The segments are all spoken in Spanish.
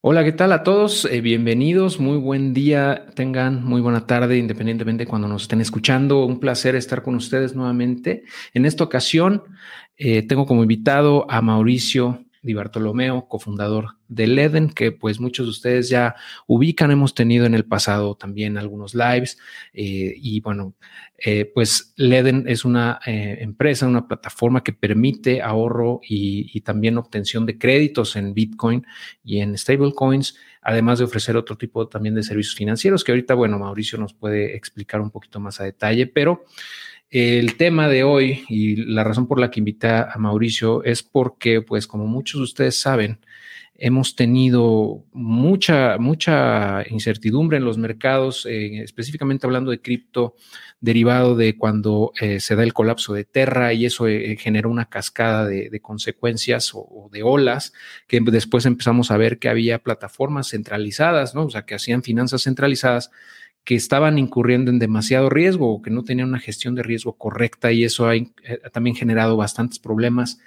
Hola, ¿qué tal a todos? Eh, bienvenidos, muy buen día, tengan muy buena tarde, independientemente de cuando nos estén escuchando. Un placer estar con ustedes nuevamente. En esta ocasión eh, tengo como invitado a Mauricio Di Bartolomeo, cofundador de Leden, que pues muchos de ustedes ya ubican, hemos tenido en el pasado también algunos lives eh, y bueno, eh, pues Leden es una eh, empresa, una plataforma que permite ahorro y, y, también obtención de créditos en Bitcoin y en stablecoins, además de ofrecer otro tipo también de servicios financieros que ahorita, bueno, Mauricio nos puede explicar un poquito más a detalle, pero... El tema de hoy y la razón por la que invité a Mauricio es porque, pues, como muchos de ustedes saben, hemos tenido mucha, mucha incertidumbre en los mercados, eh, específicamente hablando de cripto, derivado de cuando eh, se da el colapso de Terra y eso eh, generó una cascada de, consecuencias o, o, de olas, que después empezamos a ver que había plataformas centralizadas, ¿no? O sea, que hacían finanzas centralizadas que estaban incurriendo en demasiado riesgo o que no tenían una gestión de riesgo correcta y eso ha eh, también generado bastantes problemas.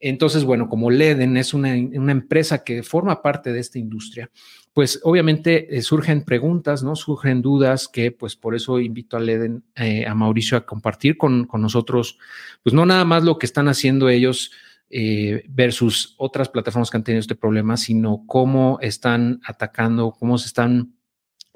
Entonces, bueno, como Leden es una, empresa que forma parte de esta industria, pues obviamente eh, surgen preguntas, ¿no? Surgen dudas que pues por eso invito a Leden, eh, a Mauricio a compartir con, con, nosotros, pues no nada más lo que están haciendo ellos versus otras plataformas que han tenido este problema, sino cómo están atacando, cómo se están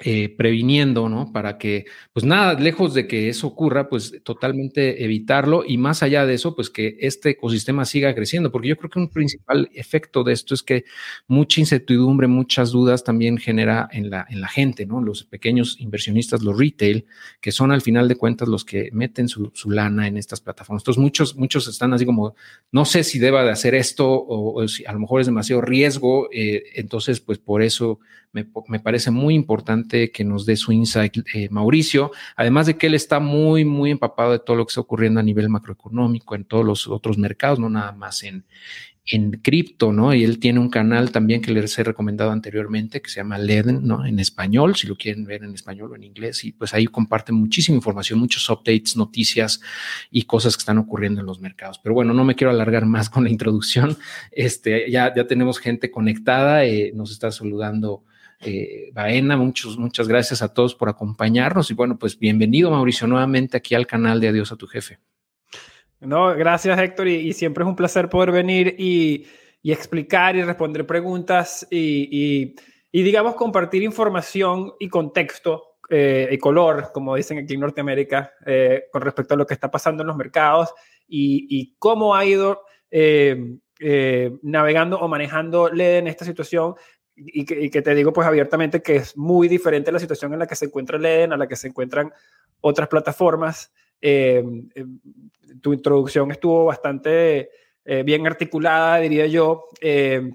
eh, previniendo, ¿no? Para que, pues nada, lejos de que eso ocurra, pues totalmente evitarlo y más allá de eso, pues que este ecosistema siga creciendo, porque yo creo que un principal efecto de esto es que mucha incertidumbre, muchas dudas también genera en la, en la gente, ¿no? Los pequeñños inversionistas, los retail, que son al final de cuentas los que meten su, su lana en estas plataformas. Entonces muchos, muchos están así como, no sé si deba de hacer esto o, o si a lo mejor es demasiado riesgo, eh, entonces pues por eso me, parece muy importante que nos dé su insight eh, Mauricio, además de que él está muy, muy empapado de todo lo que está ocurriendo a nivel macroeconómico en todos los otros mercados, no nada más en, en cripto, ¿no? Y él tiene un canal también que les he recomendado anteriormente que se llama Leden, ¿no? En español, si lo quieren ver en español o en inglés. Y pues ahí comparte muchísima información, muchos updates, noticias y cosas que están ocurriendo en los mercados. Pero bueno, no me quiero alargar más con la introducción. Este, ya, ya tenemos gente conectada, eh, nos está saludando eh, Baena. Muchos, muchas gracias a todos por acompañarnos y bueno, pues bienvenido Mauricio nuevamente aquí al canal de Adiós a tu jefe. No, gracias Héctor y, siempre es un placer poder venir y, explicar y responder preguntas y, digamos compartir información y contexto eh, y color, como dicen aquí en Norteamérica, eh, con respecto a lo que está pasando en los mercados y, cómo ha ido eh, navegando o manejando LED en esta situación y que, y que, te digo pues abiertamente que es muy diferente la situación en la que se encuentra Leden a la que se encuentran otras plataformas. Eh, eh, tu introducción estuvo bastante eh, bien articulada, diría yo, eh,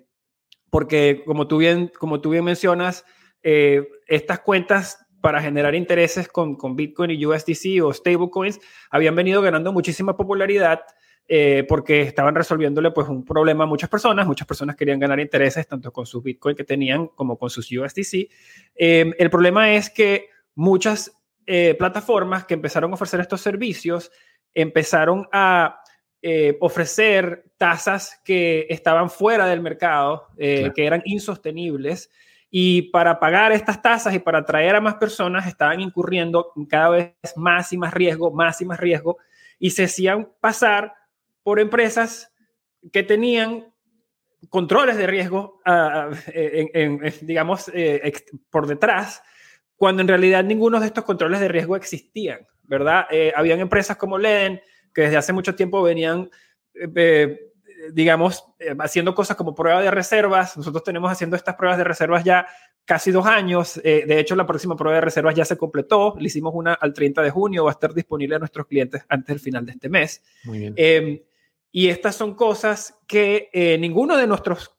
porque como tú bien, como tú bien mencionas, eh, estas cuentas para generar intereses con, con Bitcoin y USDC o stablecoins habían venido ganando muchísima popularidad eh, porque estaban resolviéndole pues un problema a muchas personas, muchas personas querían ganar intereses tanto con sus Bitcoin que tenían como con sus USDC. Eh, el problema es que muchas eh, plataformas que empezaron a ofrecer estos servicios empezaron a eh, ofrecer tasas que estaban fuera del mercado, claro. que eran insostenibles. Y para pagar estas tasas y para atraer a más personas estaban incurriendo cada vez más y más riesgo, más y más riesgo, y se hacían pasar por empresas que tenían controles de riesgo, uh, en, en, digamos, eh, por detrás, cuando en realidad ninguno de estos controles de riesgo existían, ¿verdad? Eh, habían empresas como Leden que desde hace mucho tiempo venían, eh, digamos, haciendo cosas como prueba de reservas. Nosotros tenemos haciendo estas pruebas de reservas ya casi dos años. Eh, de hecho, la próxima prueba de reservas ya se completó. Le hicimos una al 30 de junio. Va a estar disponible a nuestros clientes antes del final de este mes. Muy bien. Y estas son cosas que eh, ninguno de nuestros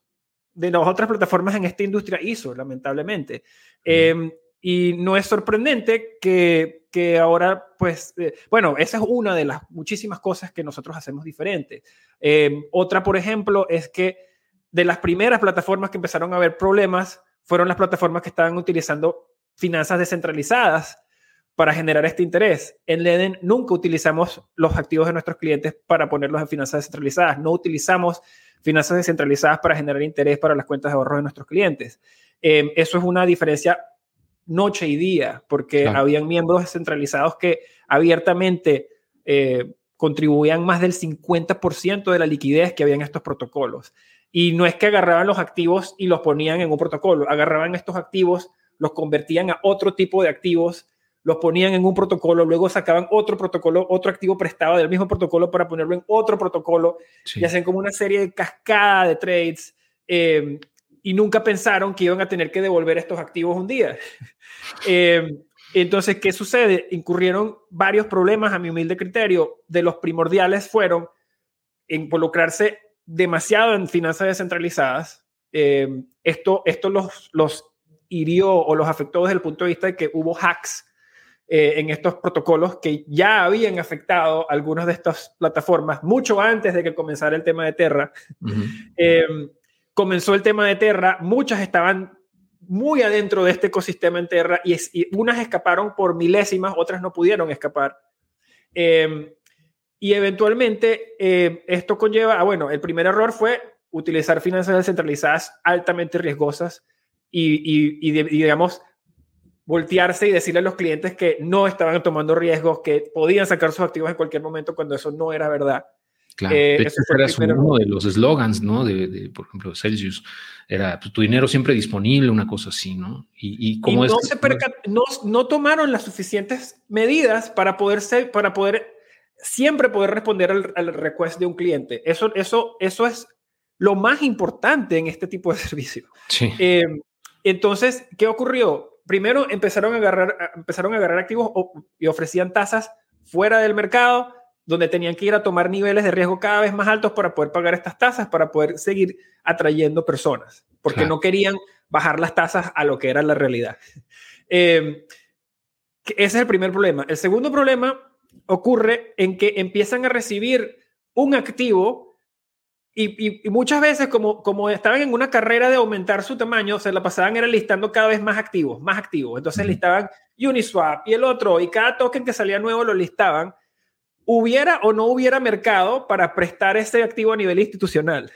de las otras plataformas en esta industria hizo, lamentablemente. Eh, y no es sorprendente que, que ahora, pues, eh, bueno, esa es una de las muchísimas cosas que nosotros hacemos diferente. Eh, otra, por ejemplo, es que de las primeras plataformas que empezaron a haber problemas fueron las plataformas que estaban utilizando finanzas descentralizadas para generar este interés. En Leden nunca utilizamos los activos de nuestros clientes para ponerlos en finanzas descentralizadas. No utilizamos finanzas descentralizadas para generar interés para las cuentas de ahorro de nuestros clientes. Eh, eso es una diferencia noche y día, porque habían miembros descentralizados que abiertamente eh, contribuían más del 50% de la liquidez que había en estos protocolos. Y no es que agarraban los activos y los ponían en un protocolo, agarraban estos activos, los convertían a otro tipo de activos, los ponían en un protocolo, luego sacaban otro protocolo, otro activo prestado del mismo protocolo para ponerlo en otro protocolo y hacen como una serie de cascada de trades. Eh, y nunca pensaron que iban a tener que devolver estos activos un día. Eh, entonces, ¿qué sucede? Incurrieron varios problemas a mi humilde criterio. De los primordiales fueron involucrarse demasiado en finanzas descentralizadas. Eh, esto esto los, los hirió o los afectó desde el punto de vista de que hubo hacks eh, en estos protocolos que ya habían afectado algunas de estas plataformas mucho antes de que comenzara el tema de Terra. comenzó el tema de Terra, muchas estaban muy adentro de este ecosistema en Terra y, unas escaparon por milésimas, otras no pudieron escapar. Em, y eventualmente eh, esto conlleva, ah, bueno, el primer error fue utilizar finanzas descentralizadas altamente riesgosas y, y, digamos, voltearse y decirle a los clientes que no estaban tomando riesgos, que podían sacar sus activos en cualquier momento cuando eso no era verdad. Claro, eh, ese era uno de los eslogans, ¿no? De, por ejemplo, Celsius. Era pues, tu dinero siempre disponible, una cosa así, ¿no? Y, como no, se no, no, tomaron las suficientes medidas para poder, ser, para poder siempre poder responder al, al, request de un cliente. Eso, eso, eso es lo más importante en este tipo de servicio. Sí. Eh, entonces, ¿qué ocurrió? Primero empezaron a agarrar, empezaron a agarrar activos y ofrecían tasas fuera del mercado donde tenían que ir a tomar niveles de riesgo cada vez más altos para poder pagar estas tasas, para poder seguir atrayendo personas, porque no querían bajar las tasas a lo que era la realidad. Eh, ese es el primer problema. El segundo problema ocurre en que empiezan a recibir un activo y, muchas veces como, como estaban en una carrera de aumentar su tamaño, se la pasaban era listando cada vez más activos, más activos. Entonces listaban Uniswap y el otro, y cada token que salía nuevo lo listaban hubiera o no hubiera mercado para prestar ese activo a nivel institucional.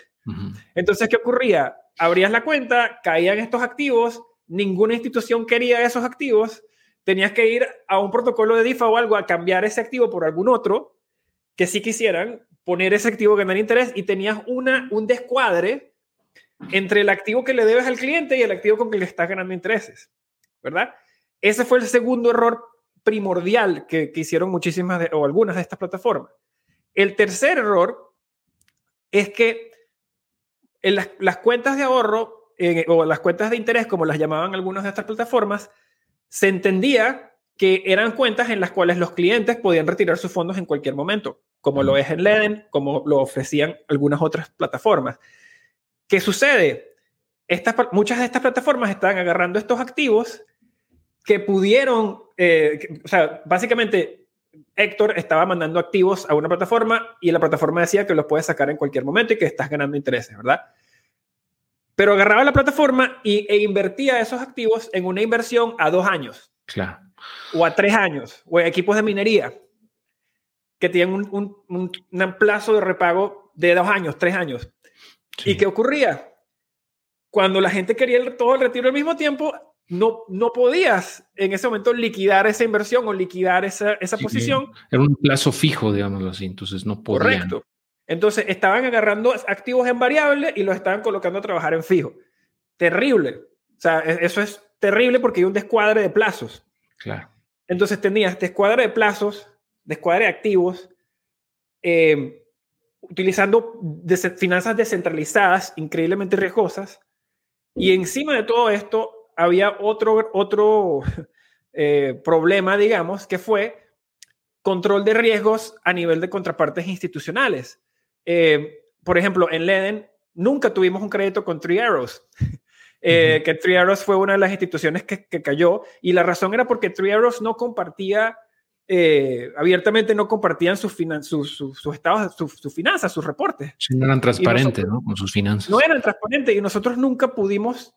Entonces, ¿qué ocurría? Abrías la cuenta, caían estos activos, ninguna institución quería esos activos, tenías que ir a un protocolo de DIFA o algo a cambiar ese activo por algún otro que sí quisieran poner ese activo que ganar interés y tenías una, un descuadre entre el activo que le debes al cliente y el activo con que le estás ganando intereses, ¿verdad? Ese fue el segundo error primordial que, hicieron muchísimas o algunas de estas plataformas. El tercer error es que en las, cuentas de ahorro o las cuentas de interés, como las llamaban algunas de estas plataformas, se entendía que eran cuentas en las cuales los clientes podían retirar sus fondos en cualquier momento, como lo es en Leden, como lo ofrecían algunas otras plataformas. ¿Qué sucede? Estas, muchas de estas plataformas están agarrando estos activos que pudieron, eh, o sea, básicamente Héctor estaba mandando activos a una plataforma y la plataforma decía que los puedes sacar en cualquier momento y que estás ganando intereses, ¿verdad? Pero agarraba la plataforma y, e invertía esos activos en una inversión a dos años. Claro. O a tres años, o en equipos de minería, que tienen un, un, un plazo de repago de dos años, tres años. ¿Y qué ocurría? Cuando la gente quería todo el retiro al mismo tiempo, no, no podías en ese momento liquidar esa inversión o liquidar esa, esa posición. Era un plazo fijo, digámoslo así, entonces no podían. Correcto. Entonces estaban agarrando activos en variable y los estaban colocando a trabajar en fijo. Terrible. O sea, e, eso es terrible porque hay un descuadre de plazos. Claro. Entonces tenías descuadre de plazos, descuadre de activos, eh, utilizando finanzas descentralizadas, increíblemente riesgosas. Y encima de todo esto, había otro, otro eh, problema, digamos, que fue control de riesgos a nivel de contrapartes institucionales. Eh, por ejemplo, en Leden nunca tuvimos un crédito con Three Arrows, eh, que Three Arrows fue una de las instituciones que, cayó y la razón era porque Three Arrows no compartía, abiertamente no compartían sus, sus, estados, sus, finanzas, sus reportes. no eran transparentes, ¿no? Con sus finanzas. No eran transparentes y nosotros nunca pudimos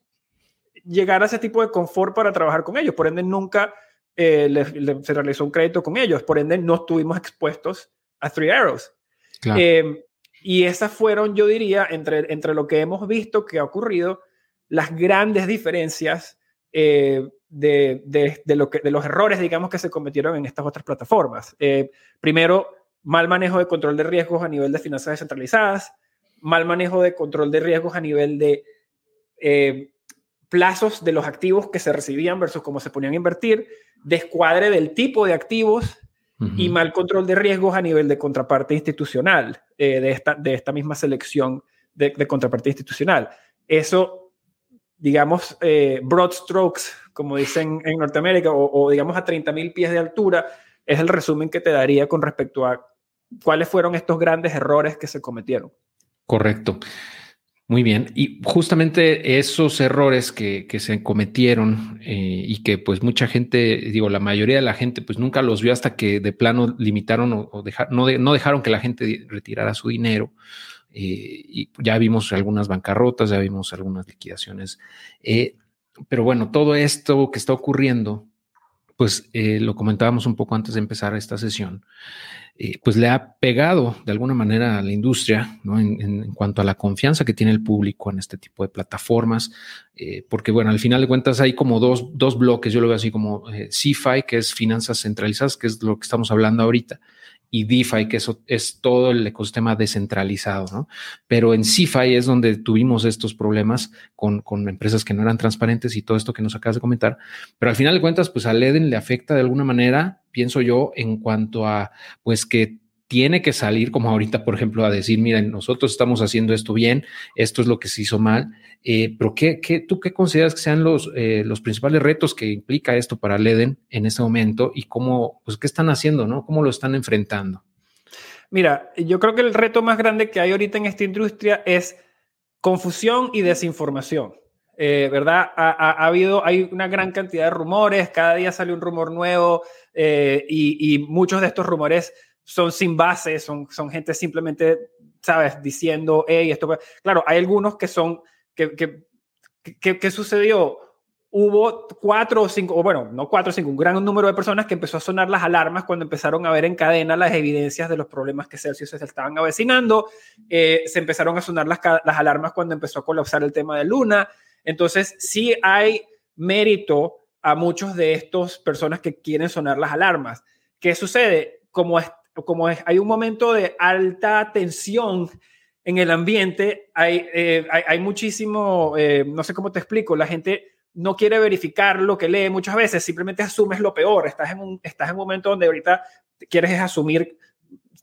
llegar a ese tipo de confort para trabajar con ellos. Por ende, nunca eh, se realizó un crédito con ellos. Por ende, no estuvimos expuestos a Three Arrows. Eh, Y esas fueron, yo diría, entre, entre lo que hemos visto que ha ocurrido, las grandes diferencias eh, de, de, lo que, de los errores, digamos, que se cometieron en estas otras plataformas. Eh, primero, mal manejo de control de riesgos a nivel de finanzas descentralizadas, mal manejo de control de riesgos a nivel de eh, plazos de los activos que se recibían versus cómo se ponían a invertir, descuadre del tipo de activos y mal control de riesgos a nivel de contraparte institucional, de, esta, de esta misma selección de, de contraparte institucional. Eso digamos, eh, broad strokes, como dicen en Norteamérica, o, digamos a 30.000 pies de altura, es el resumen que te daría con respecto a cuáles fueron estos grandes errores que se cometieron. Correcto. Muy bien. Y justamente esos errores que, se cometieron eh, y que pues mucha gente, digo, la mayoría de la gente pues nunca los vio hasta que de plano limitaron o, no, no dejaron que la gente retirara su dinero. Eh, y ya vimos algunas bancarrotas, ya vimos algunas liquidaciones. Eh, pero bueno, todo esto que está ocurriendo, pues eh, lo comentábamos un poco antes de empezar esta sesión, pues le ha pegado de alguna manera a la industria ¿no? en, cuanto a la confianza que tiene el público en este tipo de plataformas, porque bueno, al final de cuentas hay como dos, dos bloques, yo lo veo así como CFI, que es finanzas centralizadas, que es lo que estamos hablando ahorita, y DeFi, que eso es todo el ecosistema descentralizado, ¿no? Pero en CeFi es donde tuvimos estos problemas con, con, empresas que no eran transparentes y todo esto que nos acabas de comentar. Pero al final de cuentas, pues a Leden le afecta de alguna manera, pienso yo, en cuanto a, pues que tiene que salir como ahorita, por ejemplo, a decir, miren, nosotros estamos haciendo esto bien, esto es lo que se hizo mal, eh, pero ¿qué, qué, tú qué consideras que sean los, eh, los principales retos que implica esto para Leden en este momento y cómo, pues, qué están haciendo, ¿no? ¿Cómo lo están enfrentando? Mira, yo creo que el reto más grande que hay ahorita en esta industria es confusión y desinformación. Eh, ¿Verdad? Ha, ha, habido, hay una gran cantidad de rumores, cada día sale un rumor nuevo y, y muchos de estos rumores son sin base, son, son gente simplemente, ¿sabes? Diciendo, hey, esto... Claro, hay algunos que son, que, que, que, sucedió? Hubo cuatro o cinco, o bueno, no cuatro o cinco, un gran número de personas que empezó a sonar las alarmas cuando empezaron a ver en cadena las evidencias de los problemas que Celsius se estaban avecinando. Eh, se empezaron a sonar las, las alarmas cuando empezó a colapsar el tema de Luna. Entonces, sí hay mérito a muchos de estos personas que quieren sonar las alarmas. ¿Qué sucede? Como como es, hay un momento de alta tensión en el ambiente, hay, eh, hay, muchísimo, eh, no sé cómo te explico, la gente no quiere verificar lo que lee muchas veces, simplemente asumes lo peor, estás en un, estás en un momento donde ahorita quieres asumir,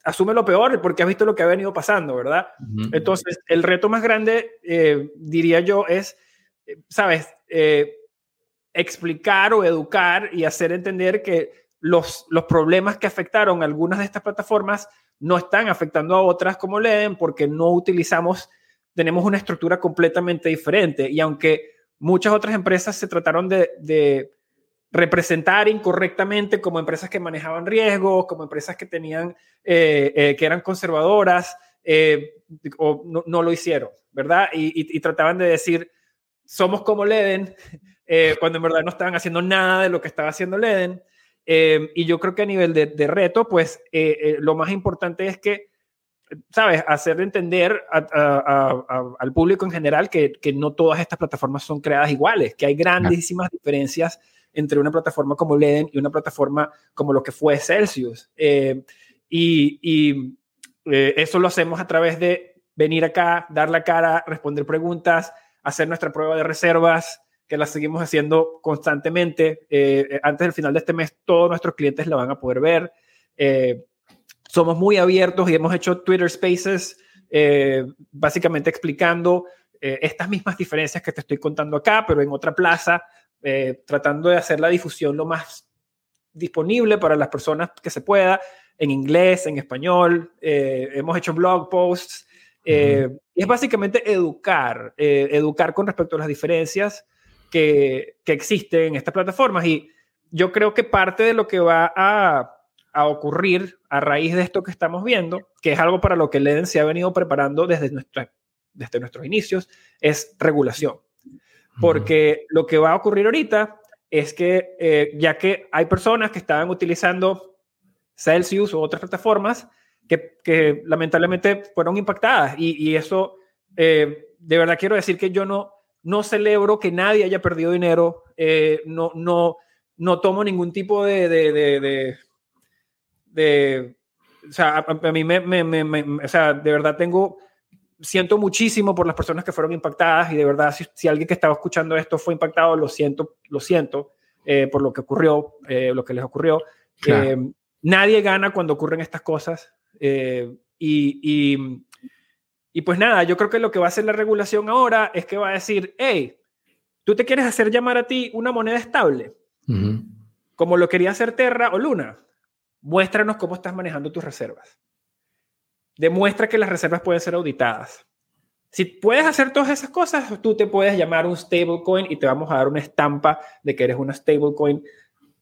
asume lo peor porque has visto lo que ha venido pasando, ¿verdad? Entonces, el reto más grande, eh, diría yo, es, ¿sabes? explicar o educar y hacer entender que los, problemas que afectaron algunas de estas plataformas no están afectando a otras como leen porque no utilizamos, tenemos una estructura completamente diferente. Y aunque muchas otras empresas se trataron de, representar incorrectamente como empresas que manejaban riesgos, como empresas que tenían, eh, eh, que eran conservadoras, eh, o no, lo hicieron, ¿verdad? Y, trataban de decir, somos como Leden, cuando en verdad no estaban haciendo nada de lo que estaba haciendo Leden. Em, y yo creo que a nivel de, reto, pues eh, eh, lo más importante es que, ¿sabes?, hacer entender al público en general que, que, no todas estas plataformas son creadas iguales, que hay grandísimas diferencias entre una plataforma como Leden y una plataforma como lo que fue Celsius. Em, y, y eh, eso lo hacemos a través de venir acá, dar la cara, responder preguntas, hacer nuestra prueba de reservas, que la seguimos haciendo constantemente. Eh, eh, antes del final de este mes, todos nuestros clientes la van a poder ver. Eh, somos muy abiertos y hemos hecho Twitter Spaces, básicamente explicando estas mismas diferencias que te estoy contando acá, pero en otra plaza, tratando de hacer la difusión lo más disponible para las personas que se pueda, en inglés, en español. hemos hecho blog posts. y es básicamente educar, educar con respecto a las diferencias que, que existen en estas plataformas. Y yo creo que parte de lo que va a, a, ocurrir a raíz de esto que estamos viendo, que es algo para lo que Leden se ha venido preparando desde, nuestra, desde nuestros inicios, es regulación. Porque lo que va a ocurrir ahorita es que eh, ya que hay personas que estaban utilizando Celsius u otras plataformas que, lamentablemente fueron impactadas. Y, eso, eh, de verdad quiero decir que yo no, no celebro que nadie haya perdido dinero, eh, no, no, no tomo ningún tipo de, de, de, o sea, a, mí me, me, me, o sea, de verdad tengo, siento muchísimo por las personas que fueron impactadas y de verdad si, si alguien que estaba escuchando esto fue impactado, lo siento, lo siento eh, por lo que ocurrió, lo que les ocurrió. nadie gana cuando ocurren estas cosas. Eh, y, y, pues nada, yo creo que lo que va a hacer la regulación ahora es que va a decir, hey, tú te quieres hacer llamar a ti una moneda estable, como lo quería hacer Terra o Luna. Muéstranos cómo estás manejando tus reservas. Demuestra que las reservas pueden ser auditadas. Si puedes hacer todas esas cosas, tú te puedes llamar un stablecoin y te vamos a dar una estampa de que eres una stablecoin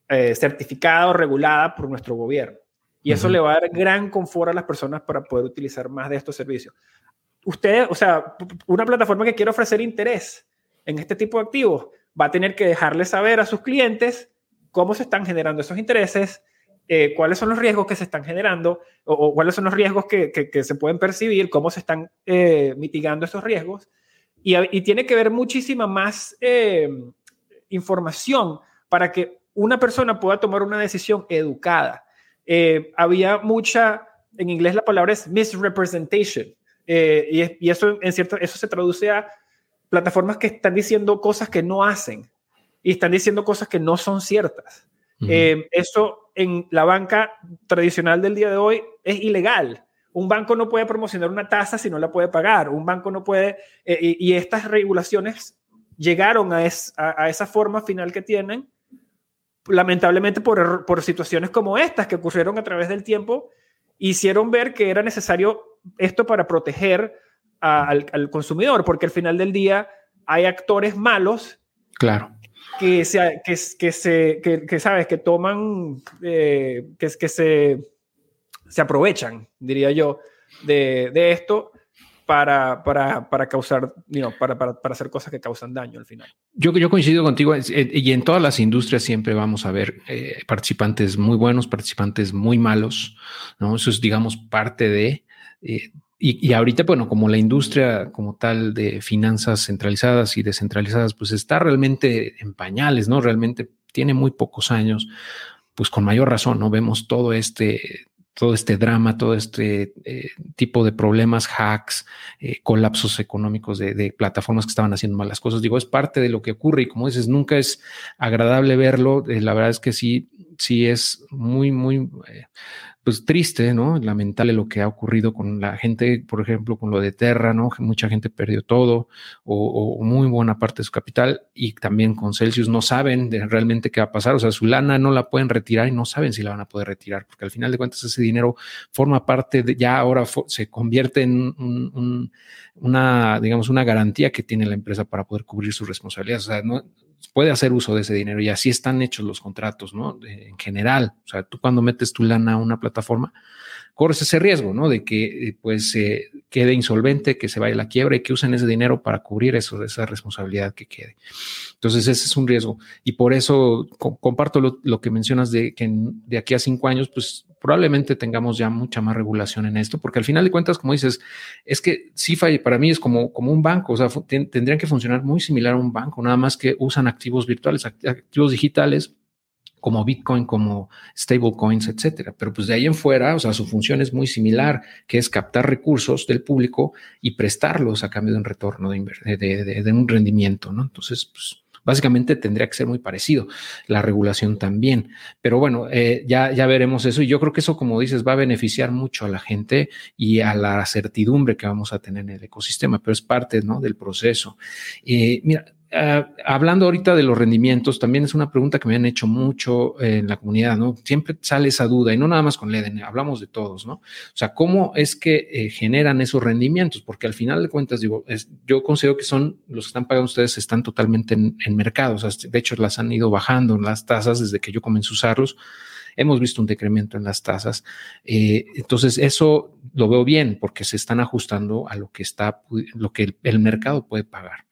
eh, certificada o regulada por nuestro gobierno. Y eso le va a dar gran confort a las personas para poder utilizar más de estos servicios. Usted, o sea, una plataforma que quiere ofrecer interés en este tipo de activos va a tener que dejarle saber a sus clientes cómo se están generando esos intereses, eh, cuáles son los riesgos que se están generando o, cuáles son los riesgos que, se pueden percibir, cómo se están eh, mitigando esos riesgos. Y, tiene que ver muchísima más eh, información para que una persona pueda tomar una decisión educada. Había mucha, en inglés la palabra es misrepresentation, eh, y, eso, en cierto, eso se traduce a plataformas que están diciendo cosas que no hacen y están diciendo cosas que no son ciertas. Eh, eso en la banca tradicional del día de hoy es ilegal. Un banco no puede promocionar una tasa si no la puede pagar. Un banco no puede, y, estas regulaciones llegaron a, a, esa forma final que tienen lamentablemente por, por situaciones como estas que ocurrieron a través del tiempo, hicieron ver que era necesario esto para proteger al, consumidor, porque al final del día hay actores malos. Claro. Que, se, que, que, se, que, sabes, que toman, eh, que, que se, se aprovechan, diría yo, de, de esto para, para, para causar, para, para, para, hacer cosas que causan daño al final. Yo, yo coincido contigo eh, y en todas las industrias siempre vamos a ver eh, participantes muy buenos, participantes muy malos, ¿no? Eso es, digamos, parte de... Eh, y, ahorita, bueno, como la industria como tal de finanzas centralizadas y descentralizadas, pues está realmente en pañales, ¿no? Realmente tiene muy pocos años, pues con mayor razón, ¿no? Vemos todo este todo este drama, todo este eh, tipo de problemas, hacks, eh, colapsos económicos de, plataformas que estaban haciendo malas cosas. Digo, es parte de lo que ocurre y como dices, nunca es agradable verlo. La verdad es que sí, sí es muy, muy, pues triste, ¿no? Lamentable lo que ha ocurrido con la gente, por ejemplo, con lo de Terra, ¿no? Mucha gente perdió todo o, muy buena parte de su capital y también con Celsius no saben realmente qué va a pasar, o sea, su lana no la pueden retirar y no saben si la van a poder retirar, porque al final de cuentas ese dinero forma parte de, ya ahora se convierte en una, digamos, una garantía que tiene la empresa para poder cubrir sus responsabilidades, o sea, no, puede hacer uso de ese dinero y así están hechos los contratos, ¿no? En general, o sea, tú cuando metes tu lana a una plataforma, corres ese riesgo, ¿no? De que eh, pues se quede insolvente, que se vaya la quiebra y que usen ese dinero para cubrir eso, esa responsabilidad que quede. Entonces, ese es un riesgo. Y por eso comparto lo, que mencionas de que de aquí a cinco años, pues probablemente tengamos ya mucha más regulación en esto, porque al final de cuentas, como dices, es que CIFA para mí es como, como un banco, o sea, tendrían que funcionar muy similar a un banco, nada más que usan activos virtuales, activos digitales como Bitcoin, como stablecoins, etcétera. Pero pues de ahí en fuera, o sea, su función es muy similar, que es captar recursos del público y prestarlos a cambio de un retorno, de, un rendimiento, ¿no? Entonces, pues básicamente tendría que ser muy parecido. La regulación también. Pero bueno, eh, ya, ya veremos eso. Y yo creo que eso, como dices, va a beneficiar mucho a la gente y a la certidumbre que vamos a tener en el ecosistema, pero es parte ¿no? del proceso. Eh, mira, Ah, hablando ahorita de los rendimientos, también es una pregunta que me han hecho mucho en la comunidad, ¿no? Siempre sale esa duda y no nada más con Leden, hablamos de todos, ¿no? O sea, ¿cómo es que eh, generan esos rendimientos? Porque al final de cuentas, digo, yo considero que son los que están pagando ustedes, están totalmente en, mercado, o sea, de hecho las han ido bajando las tasas desde que yo comencé a usarlos hemos visto un decremento en las tasas. Eh, entonces, eso lo veo bien porque se están ajustando a lo que está, lo que el mercado puede pagar.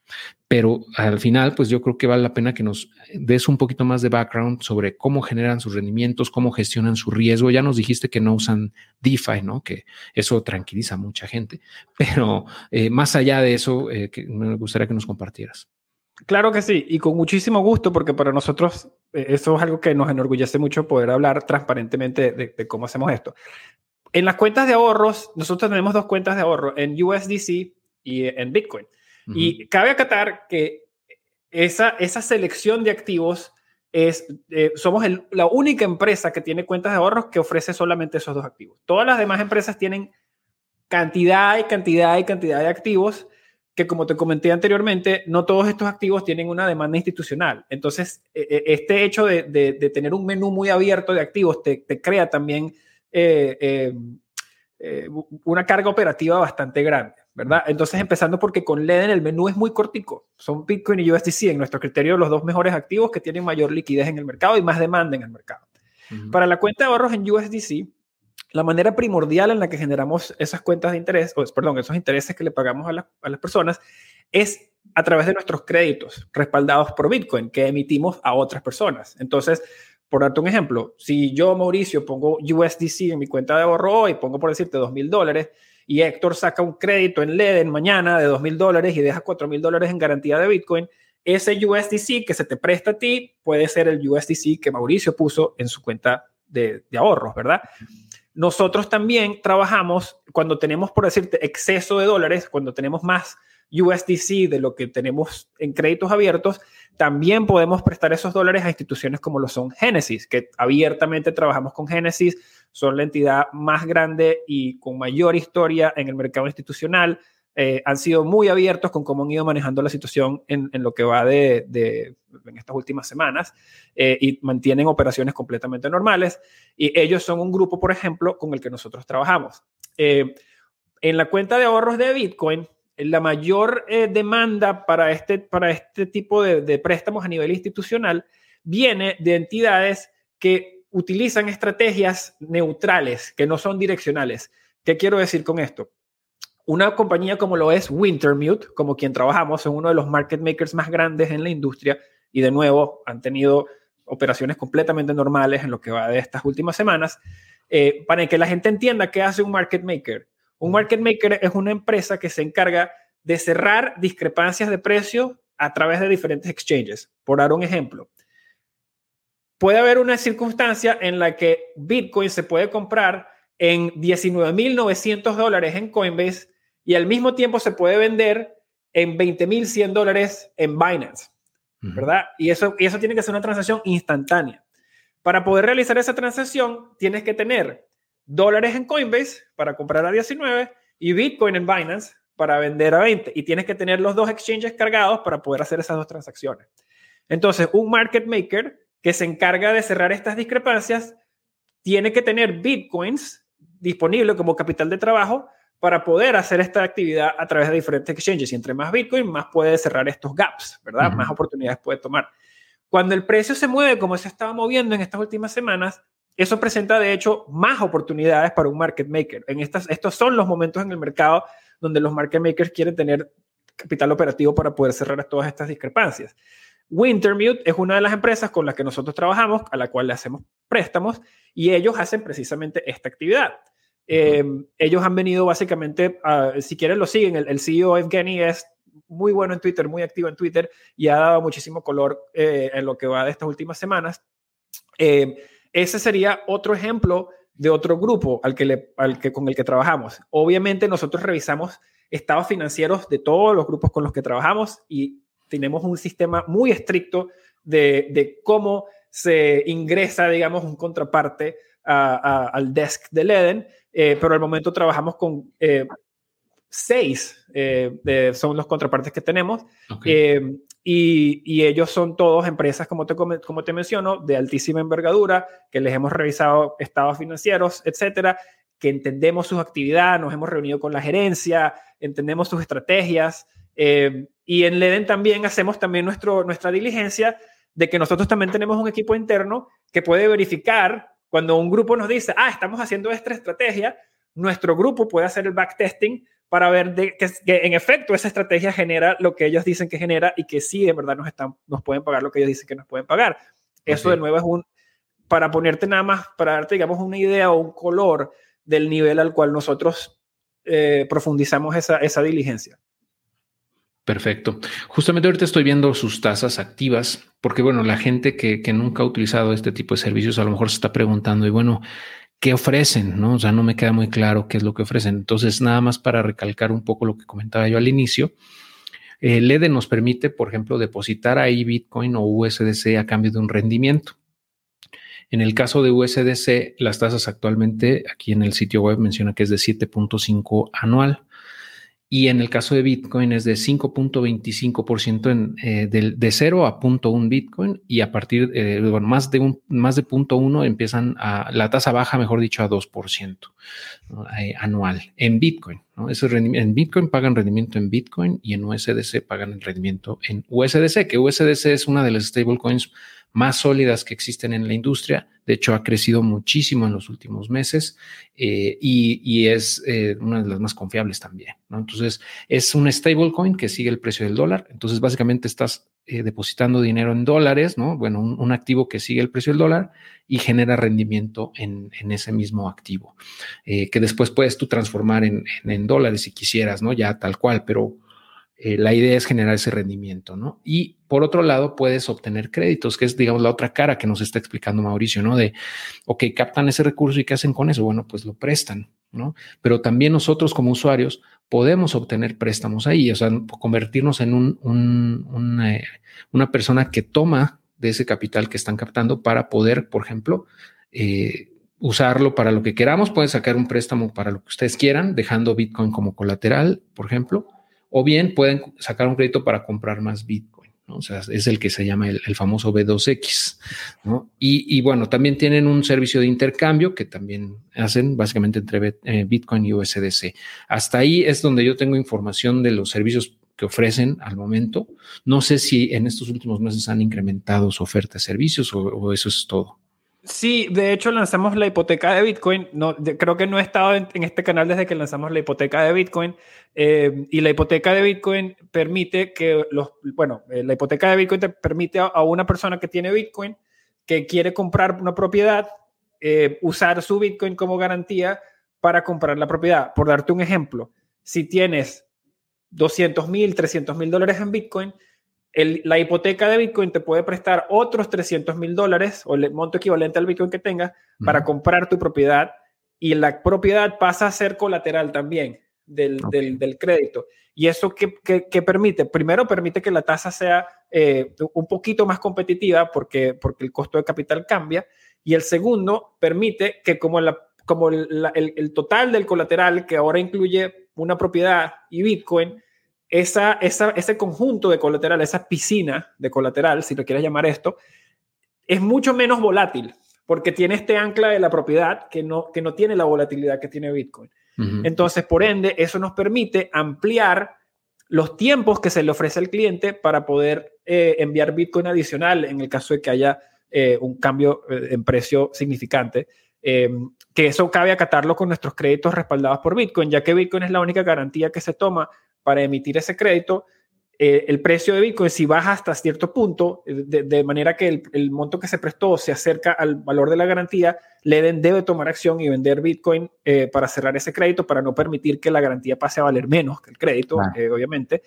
Pero al final, pues yo creo que vale la pena que nos des un poquito más de background sobre cómo generan sus rendimientos, cómo gestionan su riesgo. Ya nos dijiste que no usan DeFi, ¿no? Que eso tranquiliza a mucha gente. Pero eh, más allá de eso, eh, me gustaría que nos compartieras. Claro que sí, y con muchísimo gusto, porque para nosotros eh, eso es algo que nos enorgullece mucho poder hablar transparentemente de, cómo hacemos esto. En las cuentas de ahorros, nosotros tenemos dos cuentas de ahorro, en USDC y en Bitcoin. Y cabe acatar que esa, esa selección de activos es, eh, somos la única empresa que tiene cuentas de ahorros que ofrece solamente esos dos activos. Todas las demás empresas tienen cantidad y cantidad y cantidad de activos que como te comenté anteriormente, no todos estos activos tienen una demanda institucional. Entonces, e, e, este hecho de, tener un menú muy abierto de activos te, crea también eh, eh, eh, una carga operativa bastante grande, ¿verdad? Entonces, empezando porque con Leden el menú es muy cortico. Son Bitcoin y USDC, en nuestro criterio, los dos mejores activos que tienen mayor liquidez en el mercado y más demanda en el mercado. Para la cuenta de ahorros en USDC, la manera primordial en la que generamos esas cuentas de interés, o, perdón, esos intereses que le pagamos a, las personas, es a través de nuestros créditos respaldados por Bitcoin que emitimos a otras personas. Entonces, por darte un ejemplo, si yo, Mauricio, pongo USDC en mi cuenta de ahorro hoy, pongo por decirte dos mil dólares, y Héctor saca un crédito en Leden mañana de dos mil dólares y deja cuatro mil dólares en garantía de Bitcoin, ese USDC que se te presta a ti puede ser el USDC que Mauricio puso en su cuenta de, de ahorros, ¿verdad? Nosotros también trabajamos cuando tenemos, por decirte, exceso de dólares, cuando tenemos más USDC de lo que tenemos en créditos abiertos, también podemos prestar esos dólares a instituciones como lo son Genesis, que abiertamente trabajamos con Genesis, son la entidad más grande y con mayor historia en el mercado institucional. Eh, han sido muy abiertos con cómo han ido manejando la situación en, lo que va de, estas últimas semanas eh, y mantienen operaciones completamente normales. Y ellos son un grupo, por ejemplo, con el que nosotros trabajamos. Eh, en la cuenta de ahorros de Bitcoin, la mayor demanda para este, para este tipo de, de préstamos a nivel institucional viene de entidades que utilizan estrategias neutrales, que no son direccionales. ¿Qué quiero decir con esto? Una compañía como lo es Wintermute, como quien trabajamos, es uno de los market makers más grandes en la industria y de nuevo han tenido operaciones completamente normales en lo que va de estas últimas semanas. Eh, para que la gente entienda qué hace un market maker. Un market maker es una empresa que se encarga de cerrar discrepancias de precio a través de diferentes exchanges. Por dar un ejemplo, puede haber una circunstancia en la que Bitcoin se puede comprar en 19.900 dólares en Coinbase y al mismo tiempo se puede vender en 20.100 dólares en Binance, ¿verdad? Y eso, y eso tiene que ser una transacción instantánea. Para poder realizar esa transacción, tienes que tener dólares en Coinbase para comprar a 19 y Bitcoin en Binance para vender a 20. Y tienes que tener los dos exchanges cargados para poder hacer esas dos transacciones. Entonces, un market maker que se encarga de cerrar estas discrepancias tiene que tener bitcoins disponibles como capital de trabajo para poder hacer esta actividad a través de diferentes exchanges. Y entre más Bitcoin, más puede cerrar estos gaps, ¿verdad? Más oportunidades puede tomar. Cuando el precio se mueve como se estaba moviendo en estas últimas semanas, eso presenta de hecho más oportunidades para un market maker. En estas, estos son los momentos en el mercado donde los market makers quieren tener capital operativo para poder cerrar todas estas discrepancias. Wintermute es una de las empresas con las que nosotros trabajamos, a la cual le hacemos préstamos, y ellos hacen precisamente esta actividad. Em, ellos han venido básicamente, si quieren lo siguen, el, CEO Evgeny es muy bueno en Twitter, muy activo en Twitter y ha dado muchísimo color eh, en lo que va de estas últimas semanas. Em, ese sería otro ejemplo de otro grupo al que, con el que trabajamos. Obviamente nosotros revisamos estados financieros de todos los grupos con los que trabajamos y tenemos un sistema muy estricto de, cómo se ingresa, digamos, un contraparte al desk de Leden, eh, pero al momento trabajamos con eh, seis, eh, son los contrapartes que tenemos, y, y, ellos son todos empresas, como te, como te menciono, de altísima envergadura, que les hemos revisado estados financieros, etcétera, que entendemos sus actividades, nos hemos reunido con la gerencia, entendemos sus estrategias, y en Leden también hacemos también nuestro, nuestra diligencia de que nosotros también tenemos un equipo interno que puede verificar cuando un grupo nos dice, ah, estamos haciendo esta estrategia, nuestro grupo puede hacer el backtesting para ver de, que, en efecto esa estrategia genera lo que ellos dicen que genera y que sí, en verdad nos, están, nos pueden pagar lo que ellos dicen que nos pueden pagar. Eso de nuevo es un, para ponerte nada más, para darte, digamos, una idea o un color del nivel al cual nosotros eh, profundizamos esa, esa diligencia. Perfecto. Justamente ahorita estoy viendo sus tasas activas, porque bueno, la gente que, que, nunca ha utilizado este tipo de servicios a lo mejor se está preguntando, y bueno, ¿qué ofrecen? ¿No? O sea, no me queda muy claro qué es lo que ofrecen. Entonces, nada más para recalcar un poco lo que comentaba yo al inicio, eh, LEDE nos permite, por ejemplo, depositar ahí Bitcoin o USDC a cambio de un rendimiento. En el caso de USDC, las tasas actualmente aquí en el sitio web menciona que es de 7.5 anual. Y en el caso de Bitcoin es de 5.25% eh, de, de 0 a 0.1 Bitcoin y a partir, eh, bueno, más de, un, más de 0.1 empiezan a, la tasa baja, mejor dicho, a 2% eh, anual en Bitcoin. ¿no? Ese en Bitcoin pagan rendimiento en Bitcoin y en USDC pagan el rendimiento en USDC, que USDC es una de las stablecoins más sólidas que existen en la industria. De hecho, ha crecido muchísimo en los últimos meses eh, y, es eh, una de las más confiables también. Entonces, es un stablecoin que sigue el precio del dólar. Entonces, básicamente estás eh, depositando dinero en dólares, ¿no? Bueno, un, activo que sigue el precio del dólar y genera rendimiento en, ese mismo activo, que después puedes tú transformar en, en, dólares si quisieras, ¿no? Ya tal cual, pero eh, la idea es generar ese rendimiento, ¿no? Y por otro lado, puedes obtener créditos, que es, digamos, la otra cara que nos está explicando Mauricio, ¿no? De, ok, captan ese recurso y ¿qué hacen con eso? Bueno, pues lo prestan, ¿no? Pero también nosotros como usuarios podemos obtener préstamos ahí, o sea, convertirnos en un, una, una, persona que toma de ese capital que están captando para poder, por ejemplo, eh, usarlo para lo que queramos. Pueden sacar un préstamo para lo que ustedes quieran, dejando Bitcoin como colateral, por ejemplo, o bien pueden sacar un crédito para comprar más Bitcoin. ¿no? O sea, es el que se llama el, famoso B2X. ¿no? Y, bueno, también tienen un servicio de intercambio que también hacen básicamente entre eh, Bitcoin y USDC. Hasta ahí es donde yo tengo información de los servicios que ofrecen al momento. No sé si en estos últimos meses han incrementado su oferta de servicios o eso es todo. Sí, de hecho lanzamos la hipoteca de Bitcoin. No, creo que no he estado en, este canal desde que lanzamos la hipoteca de Bitcoin. Eh, y la hipoteca de Bitcoin permite que los, bueno, eh, la hipoteca de Bitcoin te permite a, una persona que tiene Bitcoin que quiere comprar una propiedad, eh, usar su Bitcoin como garantía para comprar la propiedad. Por darte un ejemplo, si tienes 200 mil, 300 mil dólares en Bitcoin, la hipoteca de Bitcoin te puede prestar otros 300 mil dólares o el monto equivalente al Bitcoin que tengas para comprar tu propiedad y la propiedad pasa a ser colateral también del, del, crédito. ¿Y eso qué, qué, permite? Primero, permite que la tasa sea eh, un poquito más competitiva porque, porque el costo de capital cambia. Y el segundo, permite que como, la, como el, el total del colateral, que ahora incluye una propiedad y Bitcoin, esa, ese conjunto de colateral, esa piscina de colateral, si lo quieres llamar esto, es mucho menos volátil porque tiene este ancla de la propiedad que no, que no tiene la volatilidad que tiene Bitcoin. Entonces, por ende, eso nos permite ampliar los tiempos que se le ofrece al cliente para poder eh, enviar Bitcoin adicional en el caso de que haya eh, un cambio eh, en precio significante. que eso cabe acatarlo con nuestros créditos respaldados por Bitcoin, ya que Bitcoin es la única garantía que se toma para emitir ese crédito, eh, el precio de Bitcoin, si baja hasta cierto punto, eh, de, manera que el, monto que se prestó se acerca al valor de la garantía, Leden debe tomar acción y vender Bitcoin eh, para cerrar ese crédito, para no permitir que la garantía pase a valer menos que el crédito, obviamente.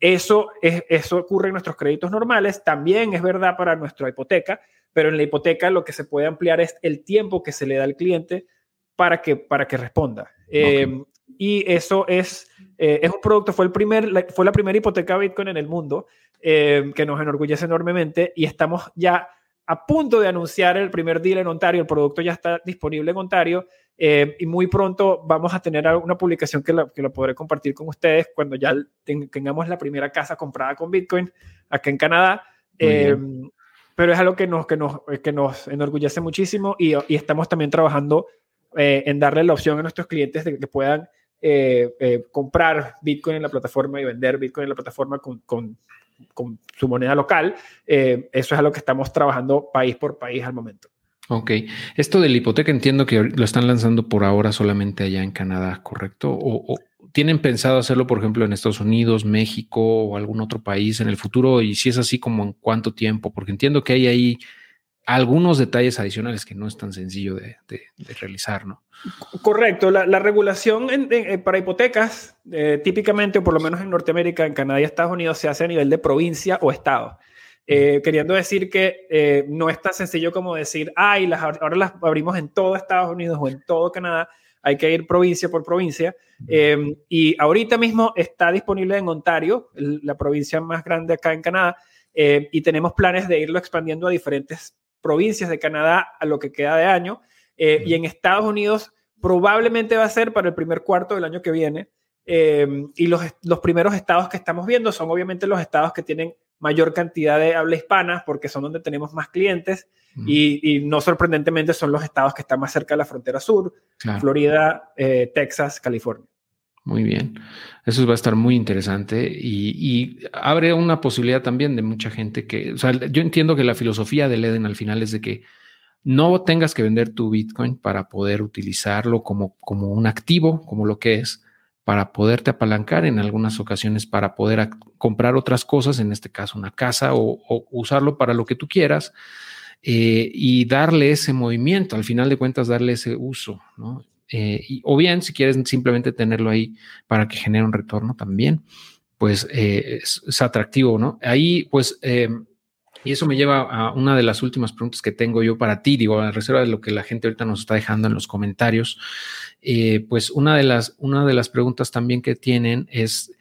eso, es, eso ocurre en nuestros créditos normales, también es verdad para nuestra hipoteca, pero en la hipoteca lo que se puede ampliar es el tiempo que se le da al cliente para que, para que responda. Y eso es, eh, es un producto, fue, el primer, la, fue la primera hipoteca Bitcoin en el mundo, eh, que nos enorgullece enormemente y estamos ya a punto de anunciar el primer deal en Ontario. El producto ya está disponible en Ontario eh, y muy pronto vamos a tener una publicación que lo, que lo podré compartir con ustedes cuando ya tengamos la primera casa comprada con Bitcoin acá en Canadá. pero es algo que nos, que nos, que nos enorgullece muchísimo y, y estamos también trabajando eh, en darle la opción a nuestros clientes de que puedan eh, eh, comprar Bitcoin en la plataforma y vender Bitcoin en la plataforma con, con, su moneda local. eso es algo que estamos trabajando país por país al momento. Ok. Esto de la hipoteca entiendo que lo están lanzando por ahora solamente allá en Canadá, ¿correcto? O, ¿Tienen pensado hacerlo, por ejemplo, en Estados Unidos, México o algún otro país en el futuro? Y si es así, como en cuánto tiempo? Porque entiendo que hay ahí algunos detalles adicionales que no es tan sencillo de, realizar, ¿no? Correcto. La, regulación eh, para hipotecas, eh, típicamente, o por lo menos en Norteamérica, en Canadá y Estados Unidos, se hace a nivel de provincia o estado. Eh, queriendo decir que no es tan sencillo como decir, ay, las, ahora las abrimos en todo Estados Unidos o en todo Canadá, hay que ir provincia por provincia. Em, y ahorita mismo está disponible en Ontario, la provincia más grande acá en Canadá, y tenemos planes de irlo expandiendo a diferentes provincias de Canadá a lo que queda de año. Eh, y en Estados Unidos probablemente va a ser para el primer cuarto del año que viene. Eh, y los, los primeros estados que estamos viendo son obviamente los estados que tienen mayor cantidad de habla hispana porque son donde tenemos más clientes y, no sorprendentemente son los estados que están más cerca de la frontera sur, Florida, eh, Texas, California. Muy bien. Eso va a estar muy interesante y, abre una posibilidad también de mucha gente que, o sea, yo entiendo que la filosofía del Eden al final es de que no tengas que vender tu Bitcoin para poder utilizarlo como, como un activo, como lo que es, para poderte apalancar en algunas ocasiones, para poder comprar otras cosas, en este caso una casa o, usarlo para lo que tú quieras. Eh, y darle ese movimiento, al final de cuentas, darle ese uso, ¿no? Eh, o bien, si quieres simplemente tenerlo ahí para que genere un retorno también, pues eh, es, atractivo, ¿no? Ahí, pues, eh, y eso me lleva a una de las últimas preguntas que tengo yo para ti, digo, a reserva de lo que la gente ahorita nos está dejando en los comentarios. pues una de las, una de las preguntas también que tienen es,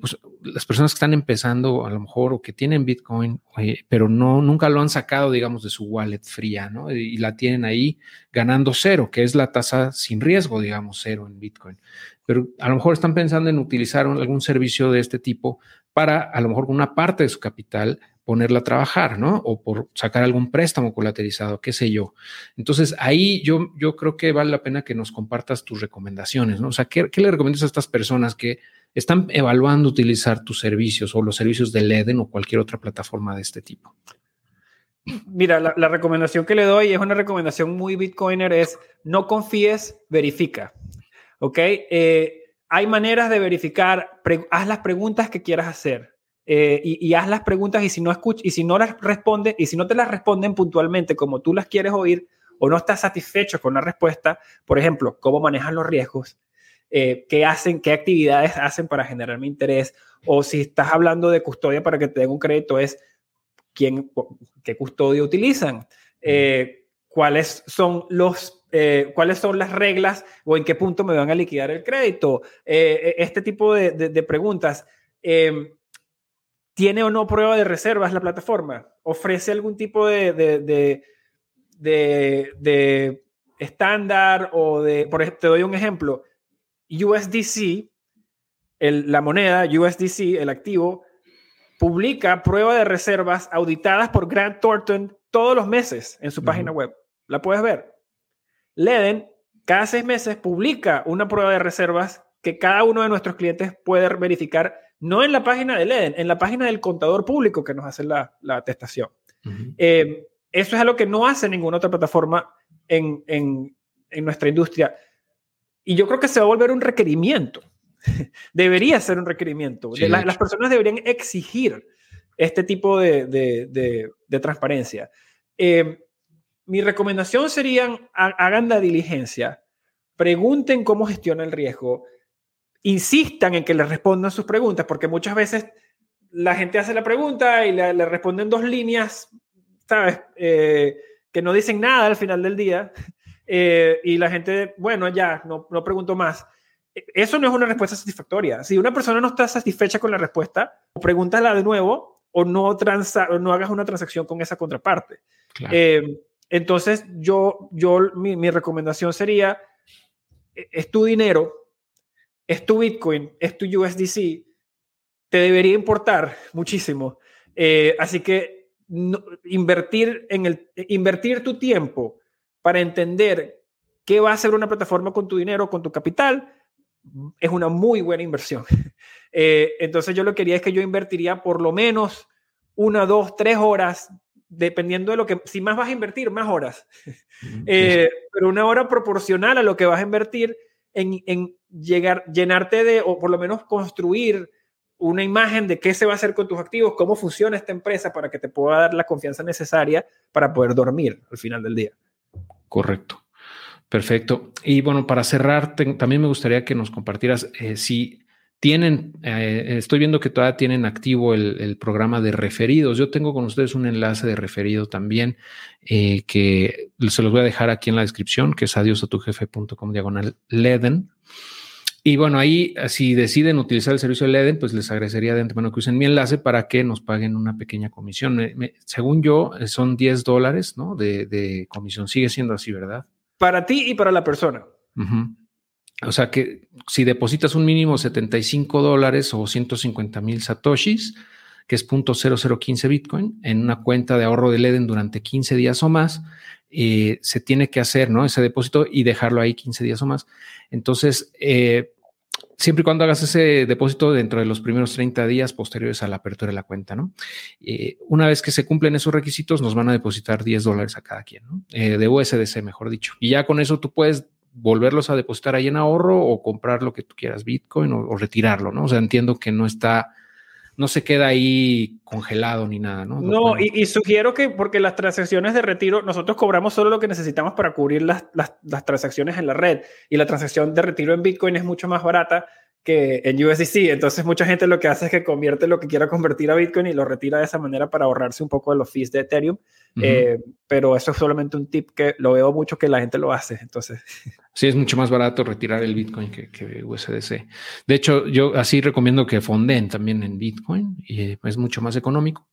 pues las personas que están empezando a lo mejor o que tienen Bitcoin, pero no, nunca lo han sacado, digamos, de su wallet fría, ¿no? Y, la tienen ahí ganando cero, que es la tasa sin riesgo, digamos, cero en Bitcoin. Pero a lo mejor están pensando en utilizar algún servicio de este tipo para, a lo mejor, una parte de su capital, ponerla a trabajar, ¿no? O por sacar algún préstamo colateralizado, qué sé yo. Entonces, ahí yo, yo creo que vale la pena que nos compartas tus recomendaciones, ¿no? O sea, ¿qué, le recomiendas a estas personas que están evaluando utilizar tus servicios o los servicios de Leden o cualquier otra plataforma de este tipo? Mira, la, recomendación que le doy es una recomendación muy Bitcoiner, es no confíes, verifica. ¿Ok? Eh, hay maneras de verificar, haz las preguntas que quieras hacer. Eh, y, haz las preguntas y si no escuch y si no las responde y si no te las responden puntualmente como tú las quieres oír o no estás satisfecho con la respuesta, por ejemplo, cómo manejan los riesgos, eh, qué hacen, qué actividades hacen para generar mi interés, o si estás hablando de custodia para que te den un crédito, es quién, qué custodia utilizan, eh, cuáles son los, eh, cuáles son las reglas o en qué punto me van a liquidar el crédito, este tipo de, de, preguntas. Em, ¿Tiene o no prueba de reservas la plataforma? ¿Ofrece algún tipo de, de, de estándar o de, por ejemplo, te doy un ejemplo, USDC, la moneda USDC, el activo, publica prueba de reservas auditadas por Grant Thornton todos los meses en su página web. La puedes ver. Leden, cada seis meses, publica una prueba de reservas que cada uno de nuestros clientes puede verificar, no en la página de Leden, en la página del contador público que nos hace la, atestación. Eh, eso es algo que no hace ninguna otra plataforma en, en nuestra industria. Y yo creo que se va a volver un requerimiento. Debería ser un requerimiento. las personas deberían exigir este tipo de, de, transparencia. Eh, mi recomendación sería, hagan la diligencia, pregunten cómo gestiona el riesgo, insistan en que les respondan sus preguntas, porque muchas veces la gente hace la pregunta y le, responden dos líneas, ¿sabes? Eh, que no dicen nada al final del día eh, y la gente, bueno, ya, no, no pregunto más. E, eso no es una respuesta satisfactoria. Si una persona no está satisfecha con la respuesta, pregúntala de nuevo o no, transa, no hagas una transacción con esa contraparte. Eh, entonces, yo, yo mi, mi, recomendación sería, e, es tu dinero, es tu Bitcoin, es tu USDC, te debería importar muchísimo. Eh, así que invertir, en el, invertir tu tiempo para entender qué va a hacer una plataforma con tu dinero, con tu capital, es una muy buena inversión. Eh, entonces yo lo que quería es que yo invertiría por lo menos una, dos, tres horas, dependiendo de lo que, si más vas a invertir, más horas. Eh, pero una hora proporcional a lo que vas a invertir en, en llegar, llenarte de, o por lo menos construir una imagen de qué se va a hacer con tus activos, cómo funciona esta empresa para que te pueda dar la confianza necesaria para poder dormir al final del día. Correcto. Perfecto. Y bueno, para cerrar, también me gustaría que nos compartieras eh, si tienen, eh, estoy viendo que todavía tienen activo el, programa de referidos. Yo tengo con ustedes un enlace de referido también eh, que se los voy a dejar aquí en la descripción, que es adiosatujefe.com diagonal leden. Y bueno, ahí si deciden utilizar el servicio de Leden, pues les agradecería de antemano que usen mi enlace para que nos paguen una pequeña comisión. según yo, son 10 dólares ¿no? de, comisión. Sigue siendo así, ¿verdad? Para ti y para la persona. O sea que si depositas un mínimo 75 dólares o 150 mil satoshis, que es .0015 Bitcoin, en una cuenta de ahorro de Leden durante 15 días o más, eh, se tiene que hacer ¿no? ese depósito y dejarlo ahí 15 días o más. Entonces, eh, siempre y cuando hagas ese depósito dentro de los primeros 30 días posteriores a la apertura de la cuenta, ¿no? Eh, una vez que se cumplen esos requisitos, nos van a depositar 10 dólares a cada quien, ¿no? de USDC, mejor dicho. Y ya con eso tú puedes volverlos a depositar ahí en ahorro o comprar lo que tú quieras, Bitcoin o retirarlo, ¿no? O sea, entiendo que no está no se queda ahí congelado ni nada, ¿no? No, y, sugiero que porque las transacciones de retiro, nosotros cobramos solo lo que necesitamos para cubrir las, las, transacciones en la red y la transacción de retiro en Bitcoin es mucho más barata que en USDC. Entonces mucha gente lo que hace es que convierte lo que quiera convertir a Bitcoin y lo retira de esa manera para ahorrarse un poco de los fees de Ethereum. Eh, pero eso es solamente un tip que lo veo mucho que la gente lo hace. Entonces. Sí, es mucho más barato retirar el Bitcoin que, USDC. De hecho, yo así recomiendo que fonden también en Bitcoin y es mucho más económico.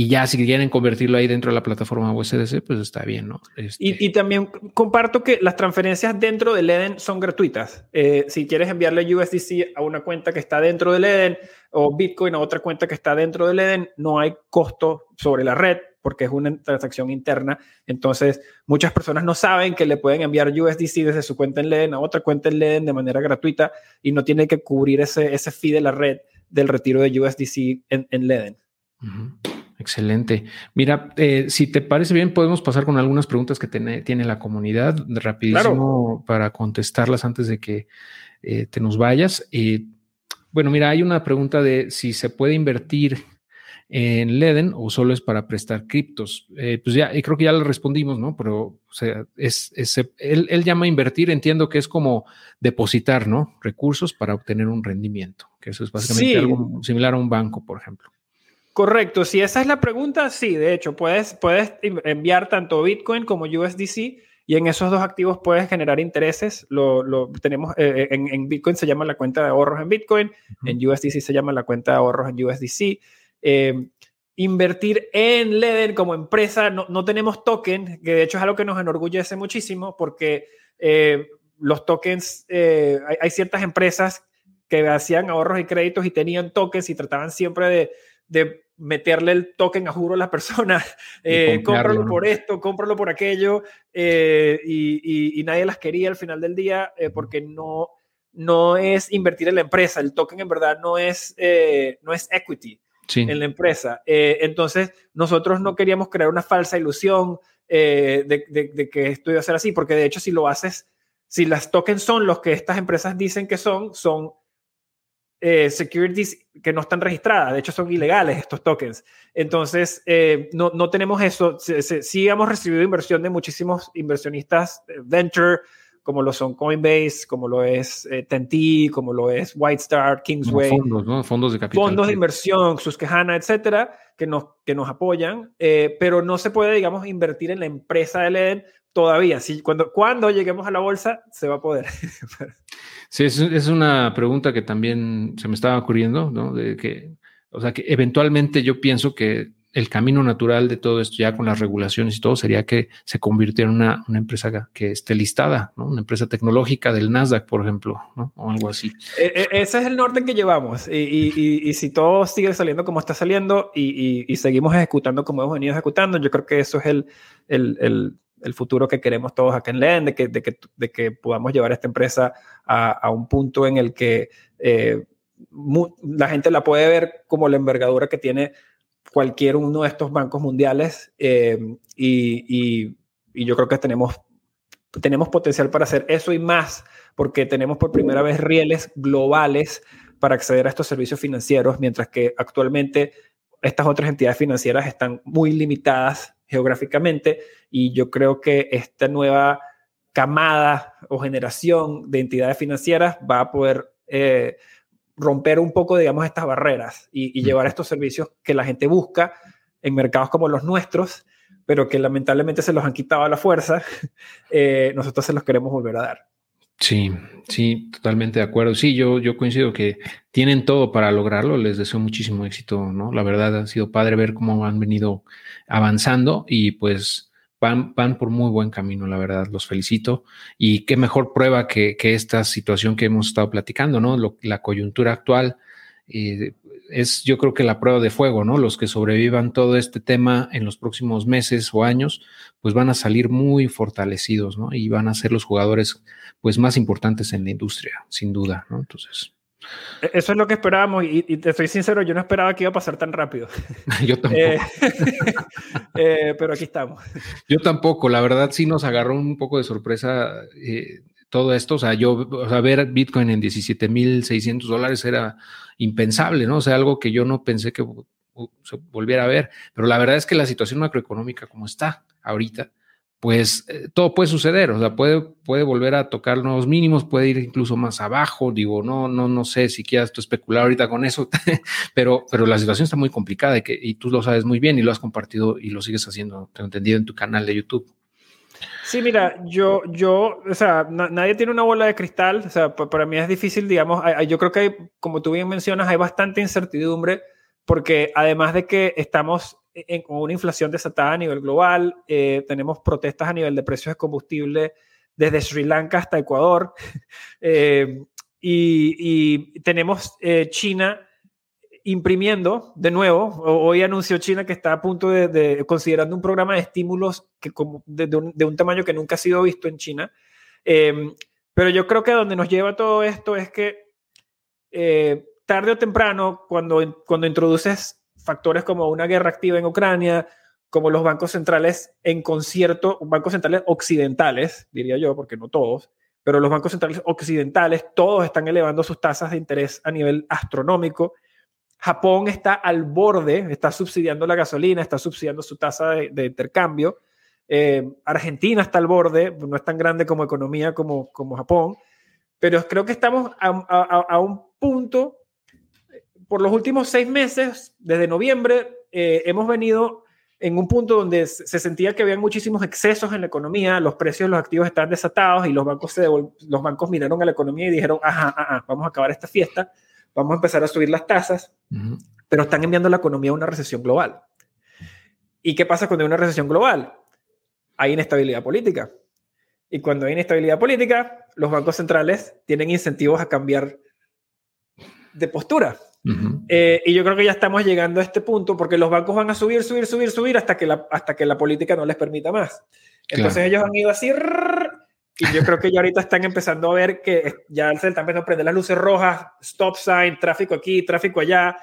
Y ya si quieren convertirlo ahí dentro de la plataforma USDC, pues está bien, ¿no? Este y, también comparto que las transferencias dentro del Eden son gratuitas. Eh, si quieres enviarle USDC a una cuenta que está dentro del Eden o Bitcoin a otra cuenta que está dentro del Eden, no hay costo sobre la red porque es una transacción interna. Entonces, muchas personas no saben que le pueden enviar USDC desde su cuenta en Leden a otra cuenta en Leden de manera gratuita y no tiene que cubrir ese, ese fee de la red del retiro de USDC en, en Leden. Excelente. Mira, eh, si te parece bien, podemos pasar con algunas preguntas que tiene, la comunidad rapidísimo para contestarlas antes de que eh, te nos vayas. Eh, bueno, mira, hay una pregunta de si se puede invertir en Leden o solo es para prestar criptos. pues ya, y creo que ya le respondimos, ¿no? Pero, o sea, es, él, él, llama invertir, entiendo que es como depositar, ¿no? Recursos para obtener un rendimiento, que eso es básicamente algo similar a un banco, por ejemplo. Correcto, si esa es la pregunta, sí, de hecho, puedes, puedes enviar tanto Bitcoin como USDC y en esos dos activos puedes generar intereses. Lo, lo tenemos eh, eh, en, Bitcoin se llama la cuenta de ahorros en Bitcoin, en USDC se llama la cuenta de ahorros en USDC. Eh, invertir en Leden como empresa, no, no, tenemos token, que de hecho es algo que nos enorgullece muchísimo porque los tokens, hay, hay ciertas empresas que hacían ahorros y créditos y tenían tokens y trataban siempre de, de meterle el token a juro a la persona, eh, cómpralo por esto, cómpralo por aquello, eh, y, nadie las quería al final del día eh, porque no, no es invertir en la empresa, el token en verdad no es, eh, no es equity en la empresa. entonces, nosotros no queríamos crear una falsa ilusión de, de, que esto iba a ser así, porque de hecho si lo haces, si las tokens son los que estas empresas dicen que son, son eh, securities que no están registradas, de hecho son ilegales estos tokens. Entonces, eh, no, no, tenemos eso. Sí, hemos recibido inversión de muchísimos inversionistas eh, venture, como lo son Coinbase, como lo es Tenti, como lo es White Star, Kingsway. fondos, ¿no? Fondos de capital. Fondos de inversión, Susquehanna, etcétera, que nos, que nos apoyan, pero no se puede, digamos, invertir en la empresa de Leden todavía. Sí, cuando, cuando lleguemos a la bolsa, se va a poder. Sí, es, una pregunta que también se me estaba ocurriendo, ¿no? De que, o sea, que eventualmente yo pienso que el camino natural de todo esto, ya con las regulaciones y todo, sería que se convirtiera en una, empresa que esté listada, ¿no? Una empresa tecnológica del Nasdaq, por ejemplo, ¿no? O algo así. E, e, ese es el norte que llevamos. Y, si todo sigue saliendo como está saliendo y, seguimos ejecutando como hemos venido ejecutando, yo creo que eso es el, el el futuro que queremos todos acá en LEN, de que, podamos llevar esta empresa a, un punto en el que eh, la gente la puede ver como la envergadura que tiene cualquier uno de estos bancos mundiales eh, y, y, y, yo creo que tenemos, tenemos potencial para hacer eso y más porque tenemos por primera vez rieles globales para acceder a estos servicios financieros, mientras que actualmente estas otras entidades financieras están muy limitadas geográficamente y yo creo que esta nueva camada o generación de entidades financieras va a poder eh, romper un poco, digamos, estas barreras y, llevar estos servicios que la gente busca en mercados como los nuestros, pero que lamentablemente se los han quitado a la fuerza, eh, nosotros se los queremos volver a dar. Sí, sí, totalmente de acuerdo. Sí, yo, yo coincido que tienen todo para lograrlo. Les deseo muchísimo éxito, ¿no? La verdad ha sido padre ver cómo han venido avanzando y pues van, van por muy buen camino, la verdad. Los felicito. Y qué mejor prueba que, que esta situación que hemos estado platicando, ¿no? la coyuntura actual. Eh, es yo creo que la prueba de fuego, ¿no? Los que sobrevivan todo este tema en los próximos meses o años, pues van a salir muy fortalecidos, ¿no? Y van a ser los jugadores, pues, más importantes en la industria, sin duda, ¿no? Entonces. E-, eso es lo que esperábamos y, te soy sincero, yo no esperaba que iba a pasar tan rápido. yo tampoco. Eh, eh, pero aquí estamos. Yo tampoco, la verdad sí nos agarró un poco de sorpresa eh, todo esto. O sea, yo, o sea, ver Bitcoin en 17.600 dólares era impensable, ¿no? O sea, algo que yo no pensé que se volviera a ver. Pero la verdad es que la situación macroeconómica como está ahorita, pues eh, todo puede suceder, o sea, puede, puede volver a tocar nuevos mínimos, puede ir incluso más abajo, digo, no, no, no sé si quieras tú especular ahorita con eso, pero, pero la situación está muy complicada y, que, y tú lo sabes muy bien y lo has compartido y lo sigues haciendo, te entendido en tu canal de YouTube. Sí, mira, yo, yo, o sea, nadie tiene una bola de cristal, o sea, para mí es difícil, digamos, yo creo que hay, como tú bien mencionas, hay bastante incertidumbre porque además de que estamos en, con una inflación desatada a nivel global, eh, tenemos protestas a nivel de precios de combustible desde Sri Lanka hasta Ecuador, eh, y, y, tenemos eh, China imprimiendo de nuevo. Hoy anunció China que está a punto de, considerando un programa de estímulos de, un, tamaño que nunca ha sido visto en China. Em, pero yo creo que donde nos lleva todo esto es que eh, tarde o temprano, cuando, cuando introduces factores como una guerra activa en Ucrania, como los bancos centrales en concierto, bancos centrales occidentales, diría yo, porque no todos, pero los bancos centrales occidentales, todos están elevando sus tasas de interés a nivel astronómico Japón está al borde, está subsidiando la gasolina, está subsidiando su tasa de, intercambio. Eh, Argentina está al borde, no es tan grande como economía como, como Japón, pero creo que estamos a, un punto, por los últimos seis meses, desde noviembre, eh, hemos venido en un punto donde se sentía que había muchísimos excesos en la economía, los precios de los activos están desatados y los bancos, se los bancos miraron a la economía y dijeron, ajá, ajá, vamos a acabar esta fiesta vamos a empezar a subir las tasas, pero están enviando la economía a una recesión global. ¿Y qué pasa cuando hay una recesión global? Hay inestabilidad política. Y cuando hay inestabilidad política, los bancos centrales tienen incentivos a cambiar de postura. Eh, y yo creo que ya estamos llegando a este punto porque los bancos van a subir, subir, subir, subir hasta que la, hasta que la política no les permita más. Entonces ellos han ido así y yo creo que ya ahorita están empezando a ver que ya se están empezando a prender las luces rojas, stop sign, tráfico aquí, tráfico allá.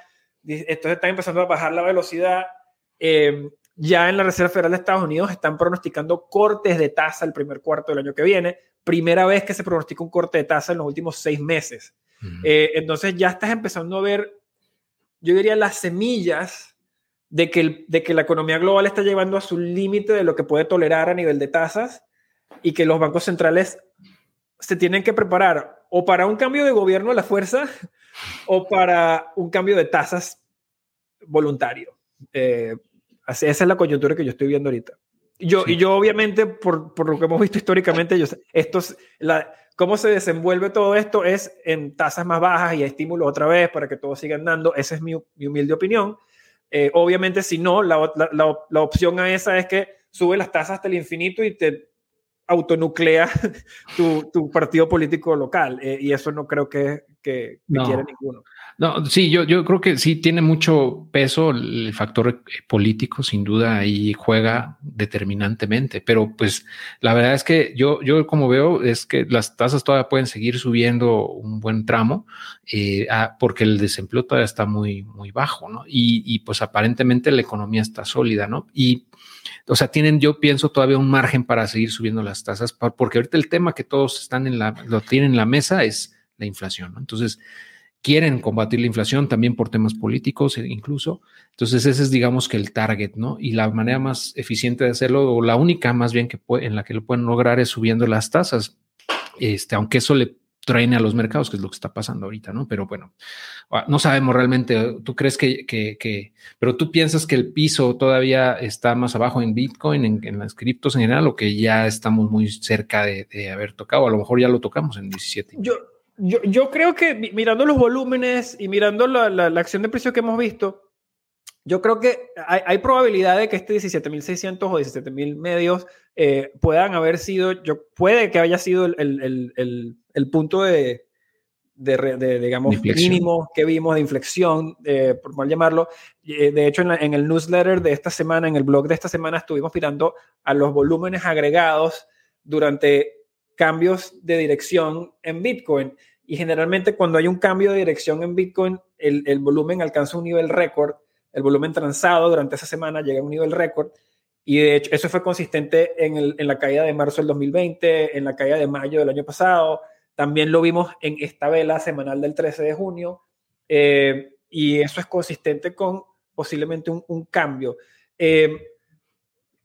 Entonces están empezando a bajar la velocidad. Eh, ya en la Reserva Federal de Estados Unidos están pronosticando cortes de tasa el primer cuarto del año que viene. Primera vez que se pronostica un corte de tasa en los últimos seis meses. Eh, entonces ya estás empezando a ver, yo diría, las semillas de que, de que la economía global está llevando a su límite de lo que puede tolerar a nivel de tasas y que los bancos centrales se tienen que preparar o para un cambio de gobierno a la fuerza o para un cambio de tasas voluntario. Eh, esa es la coyuntura que yo estoy viendo ahorita. Yo, Y yo obviamente, por, por, lo que hemos visto históricamente, yo, estos, la, cómo se desenvuelve todo esto es en tasas más bajas y estímulo otra vez para que todos sigan dando. Esa es mi, mi humilde opinión. Eh, obviamente, si no, la, la, la, opción a esa es que sube las tasas hasta el infinito y te autonuclea tu, tu partido político local. Eh, y eso no creo que, que, quiere ninguno. No, sí, yo, yo creo que sí tiene mucho peso el factor eh, político, sin duda ahí juega determinantemente, pero pues la verdad es que yo, yo como veo es que las tasas todavía pueden seguir subiendo un buen tramo eh, ah, porque el desempleo todavía está muy, muy bajo, ¿no? Y, y pues aparentemente la economía está sólida, ¿no? Y o sea, tienen, yo pienso, todavía un margen para seguir subiendo las tasas, porque ahorita el tema que todos están en la, lo tienen en la mesa es la inflación, ¿no? Entonces, quieren combatir la inflación también por temas políticos e incluso. Entonces, ese es, digamos, que el target, ¿no? Y la manera más eficiente de hacerlo, o la única más bien que en la que lo pueden lograr es subiendo las tasas. Este, aunque eso le traene a los mercados, que es lo que está pasando ahorita, ¿no? Pero bueno, ah, no sabemos realmente, tú crees que, que, pero tú piensas que el piso todavía está más abajo en Bitcoin, en, las criptos en general, o que ya estamos muy cerca de, haber tocado, a lo mejor ya lo tocamos en 17. Yo, yo, yo creo que mirando los volúmenes y mirando la, la, acción de precio que hemos visto, yo creo que hay, hay probabilidad de que este 17.600 o 17.000 medios eh, puedan haber sido, yo, puede que haya sido el, el, el, el punto de, de, de, digamos, mínimo que vimos de inflexión, eh, por mal llamarlo. Eh, de hecho, en, en, el newsletter de esta semana, en el blog de esta semana, estuvimos mirando a los volúmenes agregados durante cambios de dirección en Bitcoin. Y generalmente cuando hay un cambio de dirección en Bitcoin, el, el volumen alcanza un nivel récord. El volumen transado durante esa semana llega a un nivel récord. Y de hecho, eso fue consistente en, el, en, la caída de marzo del 2020, en la caída de mayo del año pasado. También lo vimos en esta vela semanal del 13 de junio. Eh, y eso es consistente con posiblemente un, un cambio. Eh,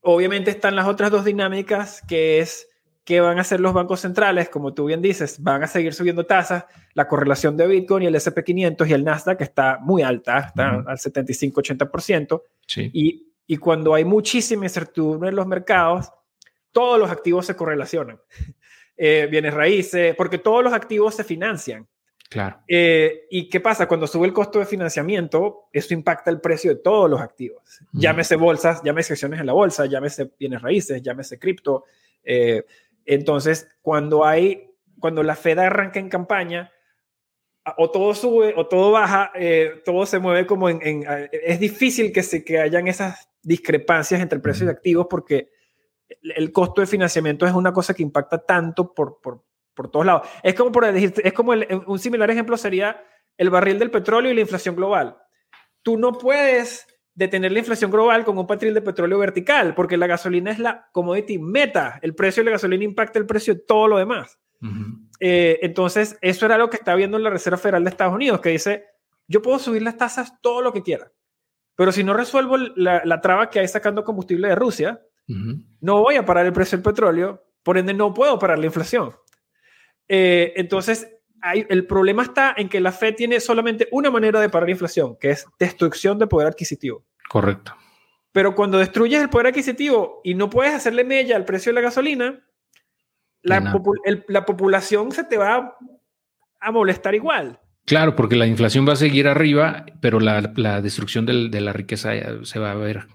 obviamente están las otras dos dinámicas, que es qué van a hacer los bancos centrales, como tú bien dices, van a seguir subiendo tasas, la correlación de Bitcoin y el SP500 y el Nasdaq está muy alta, está al 75-80%, sí. y y cuando hay muchísima incertidumbre en los mercados, todos los activos se correlacionan. Eh, bienes raíces, porque todos los activos se financian. Claro. Eh, ¿Y qué pasa? Cuando sube el costo de financiamiento, eso impacta el precio de todos los activos. Llámese bolsas, llámese acciones en la bolsa, llámese bienes raíces, llámese cripto. Eh, entonces, cuando hay, cuando la Fed arranca en campaña, o todo sube o todo baja, todo se mueve como en, en, Es difícil que, se, que hayan esas discrepancias entre precios de activos porque el costo de financiamiento es una cosa que impacta tanto por, por, por todos lados. Es como, por decir, es como un similar ejemplo sería el barril del petróleo y la inflación global. Tú no puedes detener la inflación global con un barril de petróleo vertical, porque la gasolina es la commodity meta. El precio de la gasolina impacta el precio de todo lo demás. Eh, entonces, eso era lo que está viendo la Reserva Federal de Estados Unidos, que dice, yo puedo subir las tasas todo lo que quiera. Pero si no resuelvo la, traba que hay sacando combustible de Rusia, no voy a parar el precio del petróleo, por ende no puedo parar la inflación. Eh, entonces, hay, el problema está en que la Fed tiene solamente una manera de parar la inflación, que es destrucción de poder adquisitivo. Correcto. Pero cuando destruyes el poder adquisitivo y no puedes hacerle mella al precio de la gasolina, la, la población se te va a molestar igual. Claro, porque la inflación va a seguir arriba, pero la, destrucción de la riqueza se va a ver.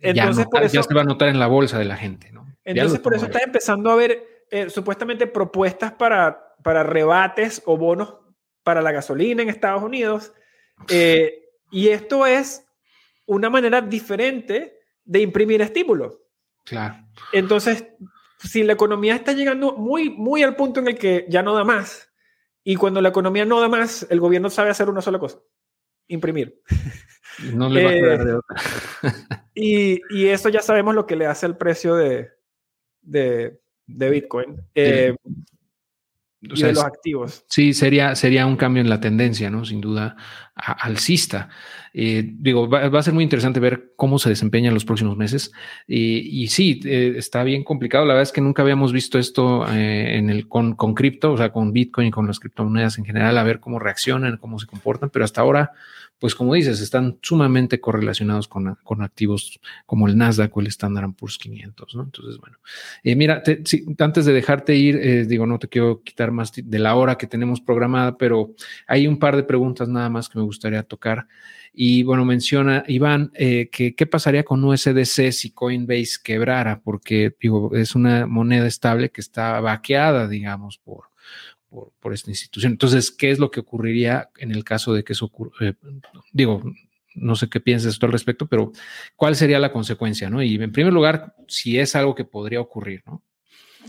Entonces, ya, se va a notar en la bolsa de la gente, ¿no? Entonces, por eso está empezando a haber eh, supuestamente propuestas para, para rebates o bonos para la gasolina en Estados Unidos. Eh, y esto es una manera diferente de imprimir estímulos. Claro. Entonces, si la economía está llegando muy, muy al punto en el que ya no da más, y cuando la economía no da más, el gobierno sabe hacer una sola cosa, imprimir. No le va a quedar de otra. y, y, eso ya sabemos lo que le hace el precio de, de, de Bitcoin. Eh, o sea, de los activos. Sí, sería, sería un cambio en la tendencia, ¿no? Sin duda, alcista. Eh, digo, va, a ser muy interesante ver cómo se desempeña en los próximos meses. y sí, eh, está bien complicado. La verdad es que nunca habíamos visto esto eh, en el, con, con cripto, o sea, con Bitcoin y con las criptomonedas en general, a ver cómo reaccionan, cómo se comportan, pero hasta ahora pues como dices, están sumamente correlacionados con, con activos como el Nasdaq o el Standard Poor's 500, ¿no? Entonces, bueno, eh, mira, antes de dejarte ir, eh, digo, no te quiero quitar más de la hora que tenemos programada, pero hay un par de preguntas nada más que me gustaría tocar. Y bueno, menciona Iván eh, que qué pasaría con USDC si Coinbase quebrara, porque digo, es una moneda estable que está vaqueada, digamos, por, por, esta institución. Entonces, ¿qué es lo que ocurriría en el caso de que eso ocurra? Eh, digo, no sé qué piensas tú al respecto, pero ¿cuál sería la consecuencia? ¿no? Y en primer lugar, si es algo que podría ocurrir, ¿no?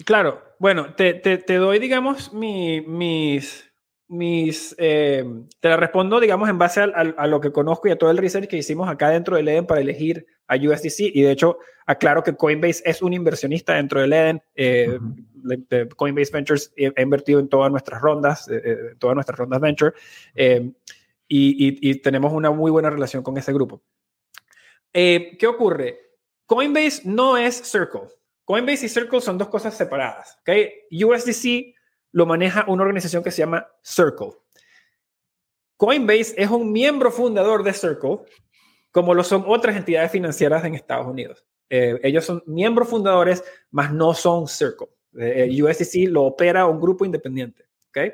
Claro, bueno, te, te, doy, digamos, mi, mis, mis, eh, te la respondo, digamos, en base a, a, lo que conozco y a todo el research que hicimos acá dentro del Eden para elegir a USDC. Y de hecho, aclaro que Coinbase es un inversionista dentro del Eden. Eh, Coinbase Ventures ha invertido en todas nuestras rondas, eh, todas nuestras rondas venture y, tenemos una muy buena relación con ese grupo. Eh, ¿Qué ocurre? Coinbase no es Circle. Coinbase y Circle son dos cosas separadas. ¿okay? USDC lo maneja una organización que se llama Circle. Coinbase es un miembro fundador de Circle, como lo son otras entidades financieras en Estados Unidos. Eh, ellos son miembros fundadores, mas no son Circle. Eh, USDC lo opera un grupo independiente. ¿okay?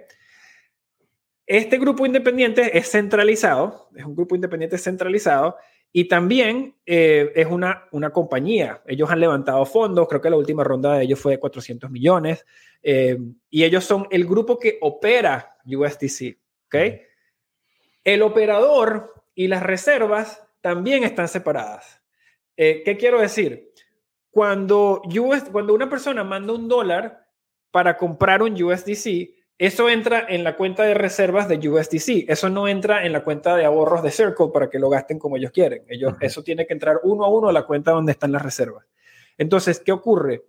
Este grupo independiente es centralizado, es un grupo independiente centralizado y también eh, es una, una compañía. Ellos han levantado fondos, creo que la última ronda de ellos fue de 400 millones eh, y ellos son el grupo que opera USDC. ¿okay? El operador y las reservas también están separadas. Eh, ¿Qué quiero decir? Cuando, US, cuando una persona manda un dólar para comprar un USDC, eso entra en la cuenta de reservas de USDC. Eso no entra en la cuenta de ahorros de Circle para que lo gasten como ellos quieren. Ellos, Eso tiene que entrar uno a uno a la cuenta donde están las reservas. Entonces, ¿qué ocurre?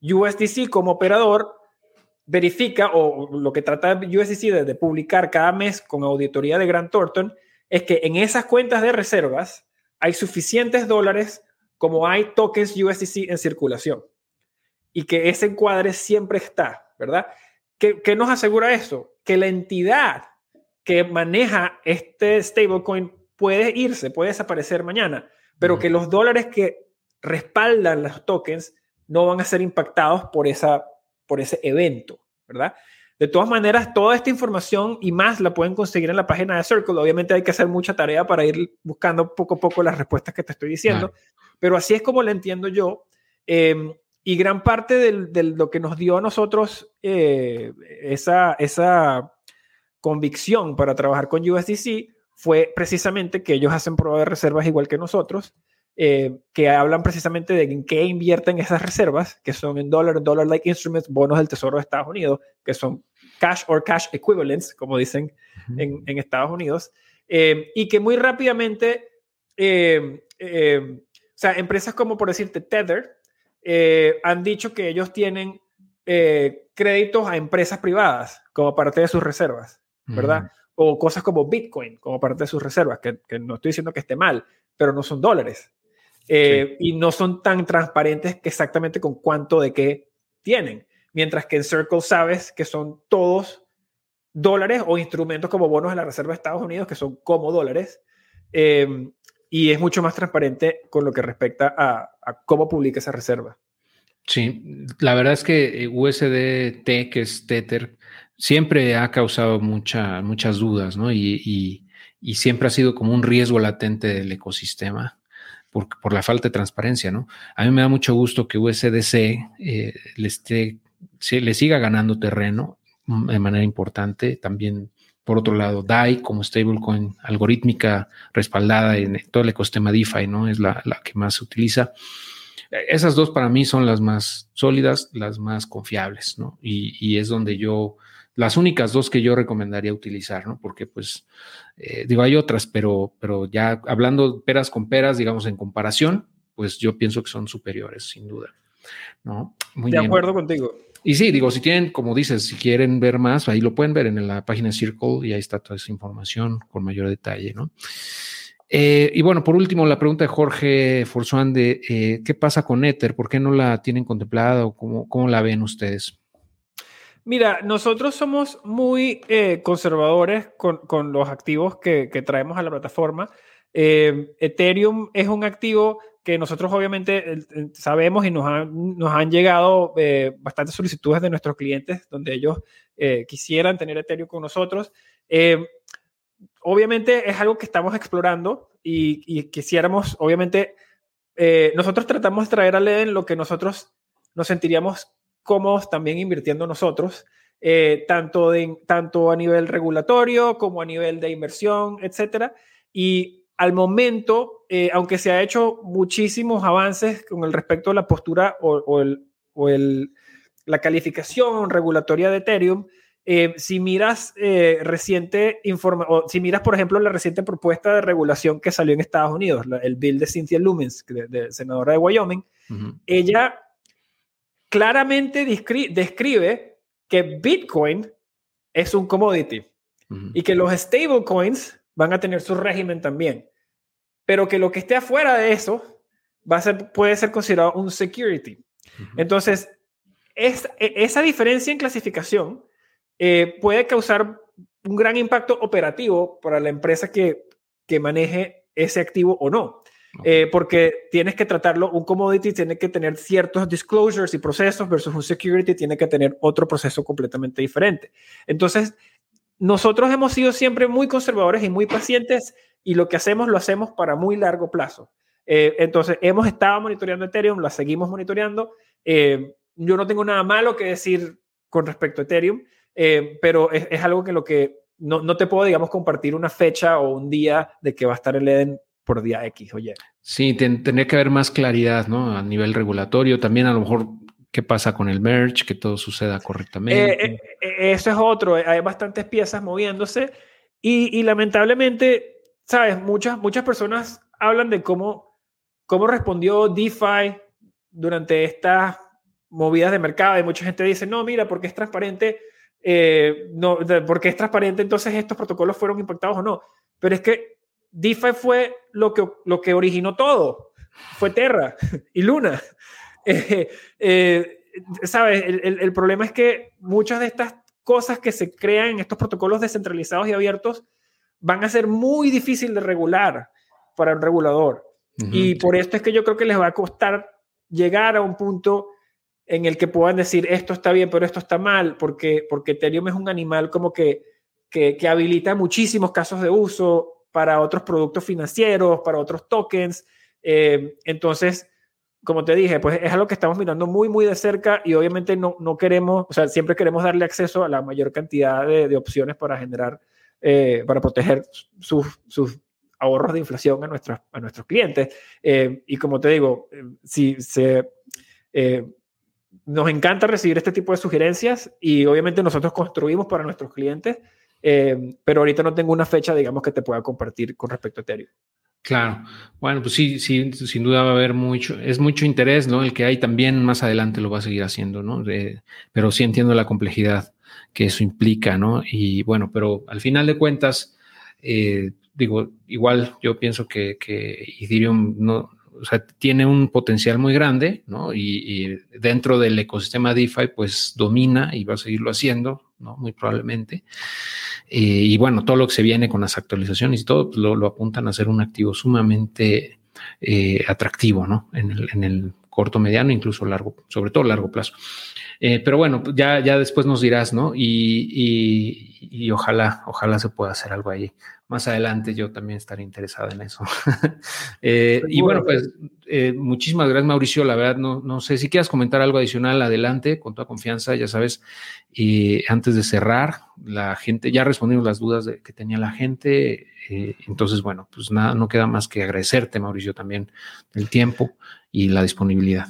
USDC como operador verifica, o lo que trata USDC de, de publicar cada mes con auditoría de Grant Thornton, es que en esas cuentas de reservas hay suficientes dólares como hay tokens USDC en circulación. Y que ese encuadre siempre está, ¿verdad? ¿Qué, nos asegura eso? Que la entidad que maneja este stablecoin puede irse, puede desaparecer mañana, pero que los dólares que respaldan los tokens no van a ser impactados por, esa, por ese evento, ¿verdad? De todas maneras, toda esta información y más la pueden conseguir en la página de Circle. Obviamente hay que hacer mucha tarea para ir buscando poco a poco las respuestas que te estoy diciendo, pero así es como la entiendo yo. Eh, y gran parte de lo que nos dio a nosotros eh, esa, esa convicción para trabajar con USDC fue precisamente que ellos hacen prueba de reservas igual que nosotros, eh, que hablan precisamente de en qué invierten esas reservas, que son en dólar, dollar-like instruments, bonos del Tesoro de Estados Unidos, que son cash or cash equivalents, como dicen en, en, Estados Unidos, eh, y que muy rápidamente, o sea, empresas como por decirte Tether, eh, han dicho que ellos tienen eh, créditos a empresas privadas como parte de sus reservas, ¿verdad? O cosas como Bitcoin como parte de sus reservas, que, no estoy diciendo que esté mal, pero no son dólares. Eh, y no son tan transparentes que exactamente con cuánto de qué tienen. Mientras que en Circle sabes que son todos dólares o instrumentos como bonos de la Reserva de Estados Unidos, que son como dólares y es mucho más transparente con lo que respecta a, cómo publica esa reserva. Sí, la verdad es que USDT, que es Tether, siempre ha causado mucha, muchas dudas, ¿no? Y, siempre ha sido como un riesgo latente del ecosistema por, por, la falta de transparencia, ¿no? A mí me da mucho gusto que USDC eh, le, esté, le siga ganando terreno de manera importante. También por otro lado, DAI como stablecoin algorítmica respaldada en todo el ecosistema DeFi, ¿no? Es la, que más se utiliza. Esas dos para mí son las más sólidas, las más confiables, ¿no? Y, es donde yo, las únicas dos que yo recomendaría utilizar, ¿no? Porque pues, eh, digo, hay otras, pero, pero ya hablando peras con peras, digamos, en comparación, pues yo pienso que son superiores, sin duda, ¿no? Muy de acuerdo contigo. Y sí, digo, si tienen, como dices, si quieren ver más, ahí lo pueden ver en la página Circle y ahí está toda esa información con mayor detalle, ¿no? Eh, y bueno, por último, la pregunta de Jorge Forzuán eh, ¿qué pasa con Ether? ¿Por qué no la tienen contemplada o cómo, cómo la ven ustedes? Mira, nosotros somos muy eh, conservadores con, con, los activos que, que, traemos a la plataforma. Ethereum es un activo que nosotros obviamente sabemos y nos han, nos han llegado eh, bastantes solicitudes de nuestros clientes donde ellos eh, quisieran tener Ethereum con nosotros. Eh, obviamente es algo que estamos explorando y, quisiéramos, obviamente, nosotros tratamos de traer a Leden lo que nosotros nos sentiríamos cómodos también invirtiendo nosotros. eh, tanto, de, tanto a nivel regulatorio como a nivel de inversión, etcétera. Y al momento, eh, aunque se ha hecho muchísimos avances con el respecto a la postura o, el, o el, la calificación regulatoria de Ethereum, eh, si miras reciente informa o si miras, por ejemplo, la reciente propuesta de regulación que salió en Estados Unidos, el bill de Cynthia Lumens, de, senadora de Wyoming, ella claramente describe que Bitcoin es un commodity y que los stablecoins van a tener su régimen también, pero que lo que esté afuera de eso va a ser, puede ser considerado un security. Entonces, es, e, esa diferencia en clasificación eh, puede causar un gran impacto operativo para la empresa que, que maneje ese activo o no. Eh, porque tienes que tratarlo, un commodity tiene que tener ciertos disclosures y procesos versus un security tiene que tener otro proceso completamente diferente. Entonces, nosotros hemos sido siempre muy conservadores y muy pacientes y lo que hacemos lo hacemos para muy largo plazo. Eh, entonces, hemos estado monitoreando Ethereum, la seguimos monitoreando. Eh, yo no tengo nada malo que decir con respecto a Ethereum, pero es, es, algo que lo que no, no, te puedo, digamos, compartir una fecha o un día de que va a estar el Eden por día X o Y. Sí, tendría que haber más claridad, ¿no? A nivel regulatorio, también a lo mejor qué pasa con el merge, que todo suceda correctamente. Eh, eh, eh, eso es otro, hay bastantes piezas moviéndose y, lamentablemente, sabes, muchas, muchas personas hablan de cómo, cómo respondió DeFi durante estas movidas de mercado y mucha gente dice, no, mira, porque es transparente, no, porque es transparente, entonces estos protocolos fueron impactados o no. Pero es que DeFi fue lo que, lo que originó todo. Fue Terra y Luna. Eh, eh, ¿Sabes? El, el, problema es que muchas de estas cosas que se crean en estos protocolos descentralizados y abiertos van a ser muy difícil de regular para el regulador. y por esto es que yo creo que les va a costar llegar a un punto en el que puedan decir esto está bien, pero esto está mal, porque, porque Ethereum es un animal como que, que, que habilita muchísimos casos de uso, para otros productos financieros, para otros tokens. Eh, entonces, como te dije, pues es algo que estamos mirando muy, muy de cerca y obviamente no, no queremos, o sea, siempre queremos darle acceso a la mayor cantidad de, opciones para generar, eh, para proteger sus, sus ahorros de inflación a nuestros, a nuestros clientes. Eh, y como te digo, si se... nos encanta recibir este tipo de sugerencias y obviamente nosotros construimos para nuestros clientes eh, pero ahorita no tengo una fecha, digamos, que te pueda compartir con respecto a Ethereum. Claro, bueno, pues sí, sí, sin duda va a haber mucho, es mucho interés, ¿no? El que hay también más adelante lo va a seguir haciendo, ¿no? pero sí entiendo la complejidad que eso implica, ¿no? Y bueno, pero al final de cuentas, eh, digo, igual yo pienso que, que Ethereum no, o sea, tiene un potencial muy grande, ¿no? Y, dentro del ecosistema DeFi, pues domina y va a seguirlo haciendo, ¿no? Muy probablemente. Eh, y bueno, todo lo que se viene con las actualizaciones y todo, pues lo, apuntan a ser un activo sumamente eh, atractivo, ¿no? En el, en el corto, mediano, incluso largo, sobre todo largo plazo. Eh, pero bueno, ya, ya después nos dirás, ¿no? Y, y, ojalá, ojalá se pueda hacer algo ahí. Más adelante yo también estaré interesado en eso. Eh, y bueno, pues eh, muchísimas gracias, Mauricio. La verdad, no, no sé si quieras comentar algo adicional, adelante, con toda confianza, ya sabes. Y antes de cerrar, la gente, ya respondimos las dudas de, que tenía la gente. entonces, bueno, pues nada, no queda más que agradecerte, Mauricio, también el tiempo y la disponibilidad.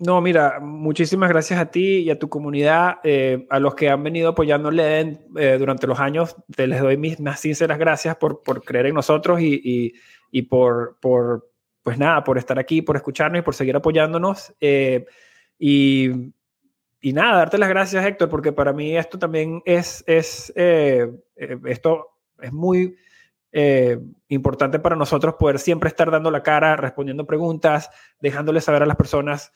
No, mira, muchísimas gracias a ti y a tu comunidad, eh, a los que han venido apoyándole eh, durante los años. Te les doy mis más sinceras gracias por, por creer en nosotros y, y, y, por, por, pues nada, por estar aquí, por escucharnos y por seguir apoyándonos. Eh, y, y, nada, darte las gracias, Héctor, porque para mí esto también es, es esto es muy importante para nosotros poder siempre estar dando la cara, respondiendo preguntas, dejándole saber a las personas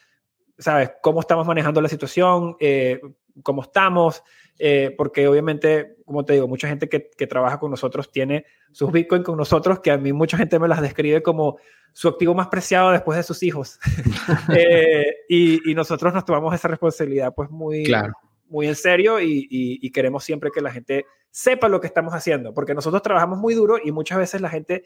¿sabes? Cómo estamos manejando la situación, eh, cómo estamos, eh, porque obviamente, como te digo, mucha gente que, que, trabaja con nosotros tiene sus Bitcoin con nosotros, que a mí mucha gente me las describe como su activo más preciado después de sus hijos. Eh, y, y, nosotros nos tomamos esa responsabilidad pues muy, muy en serio y, y, queremos siempre que la gente sepa lo que estamos haciendo, porque nosotros trabajamos muy duro y muchas veces la gente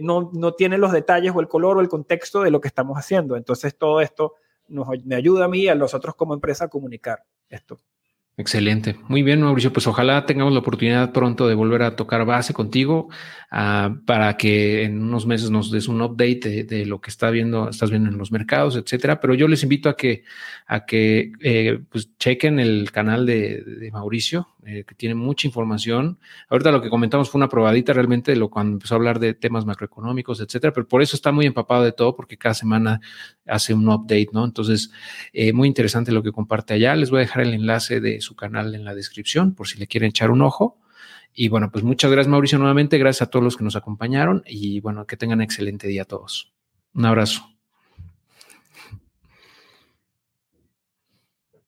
no, no tiene los detalles o el color o el contexto de lo que estamos haciendo. Entonces todo esto me ayuda a mí y a los otros como empresa a comunicar esto. Excelente. Muy bien, Mauricio. Pues ojalá tengamos la oportunidad pronto de volver a tocar base contigo uh, para que en unos meses nos des un update de, lo que está viendo, estás viendo en los mercados, etcétera. Pero yo les invito a que, a que eh, pues chequen el canal de Mauricio, eh, que tiene mucha información. Ahorita lo que comentamos fue una probadita realmente de lo cuando empezó a hablar de temas macroeconómicos, etcétera. Pero por eso está muy empapado de todo, porque cada semana hace un update, ¿no? Entonces, eh, muy interesante lo que comparte allá. Les voy a dejar el enlace de su canal en la descripción por si le quieren echar un ojo. Y bueno, pues muchas gracias Mauricio nuevamente, gracias a todos los que nos acompañaron y bueno, que tengan excelente día a todos. Un abrazo.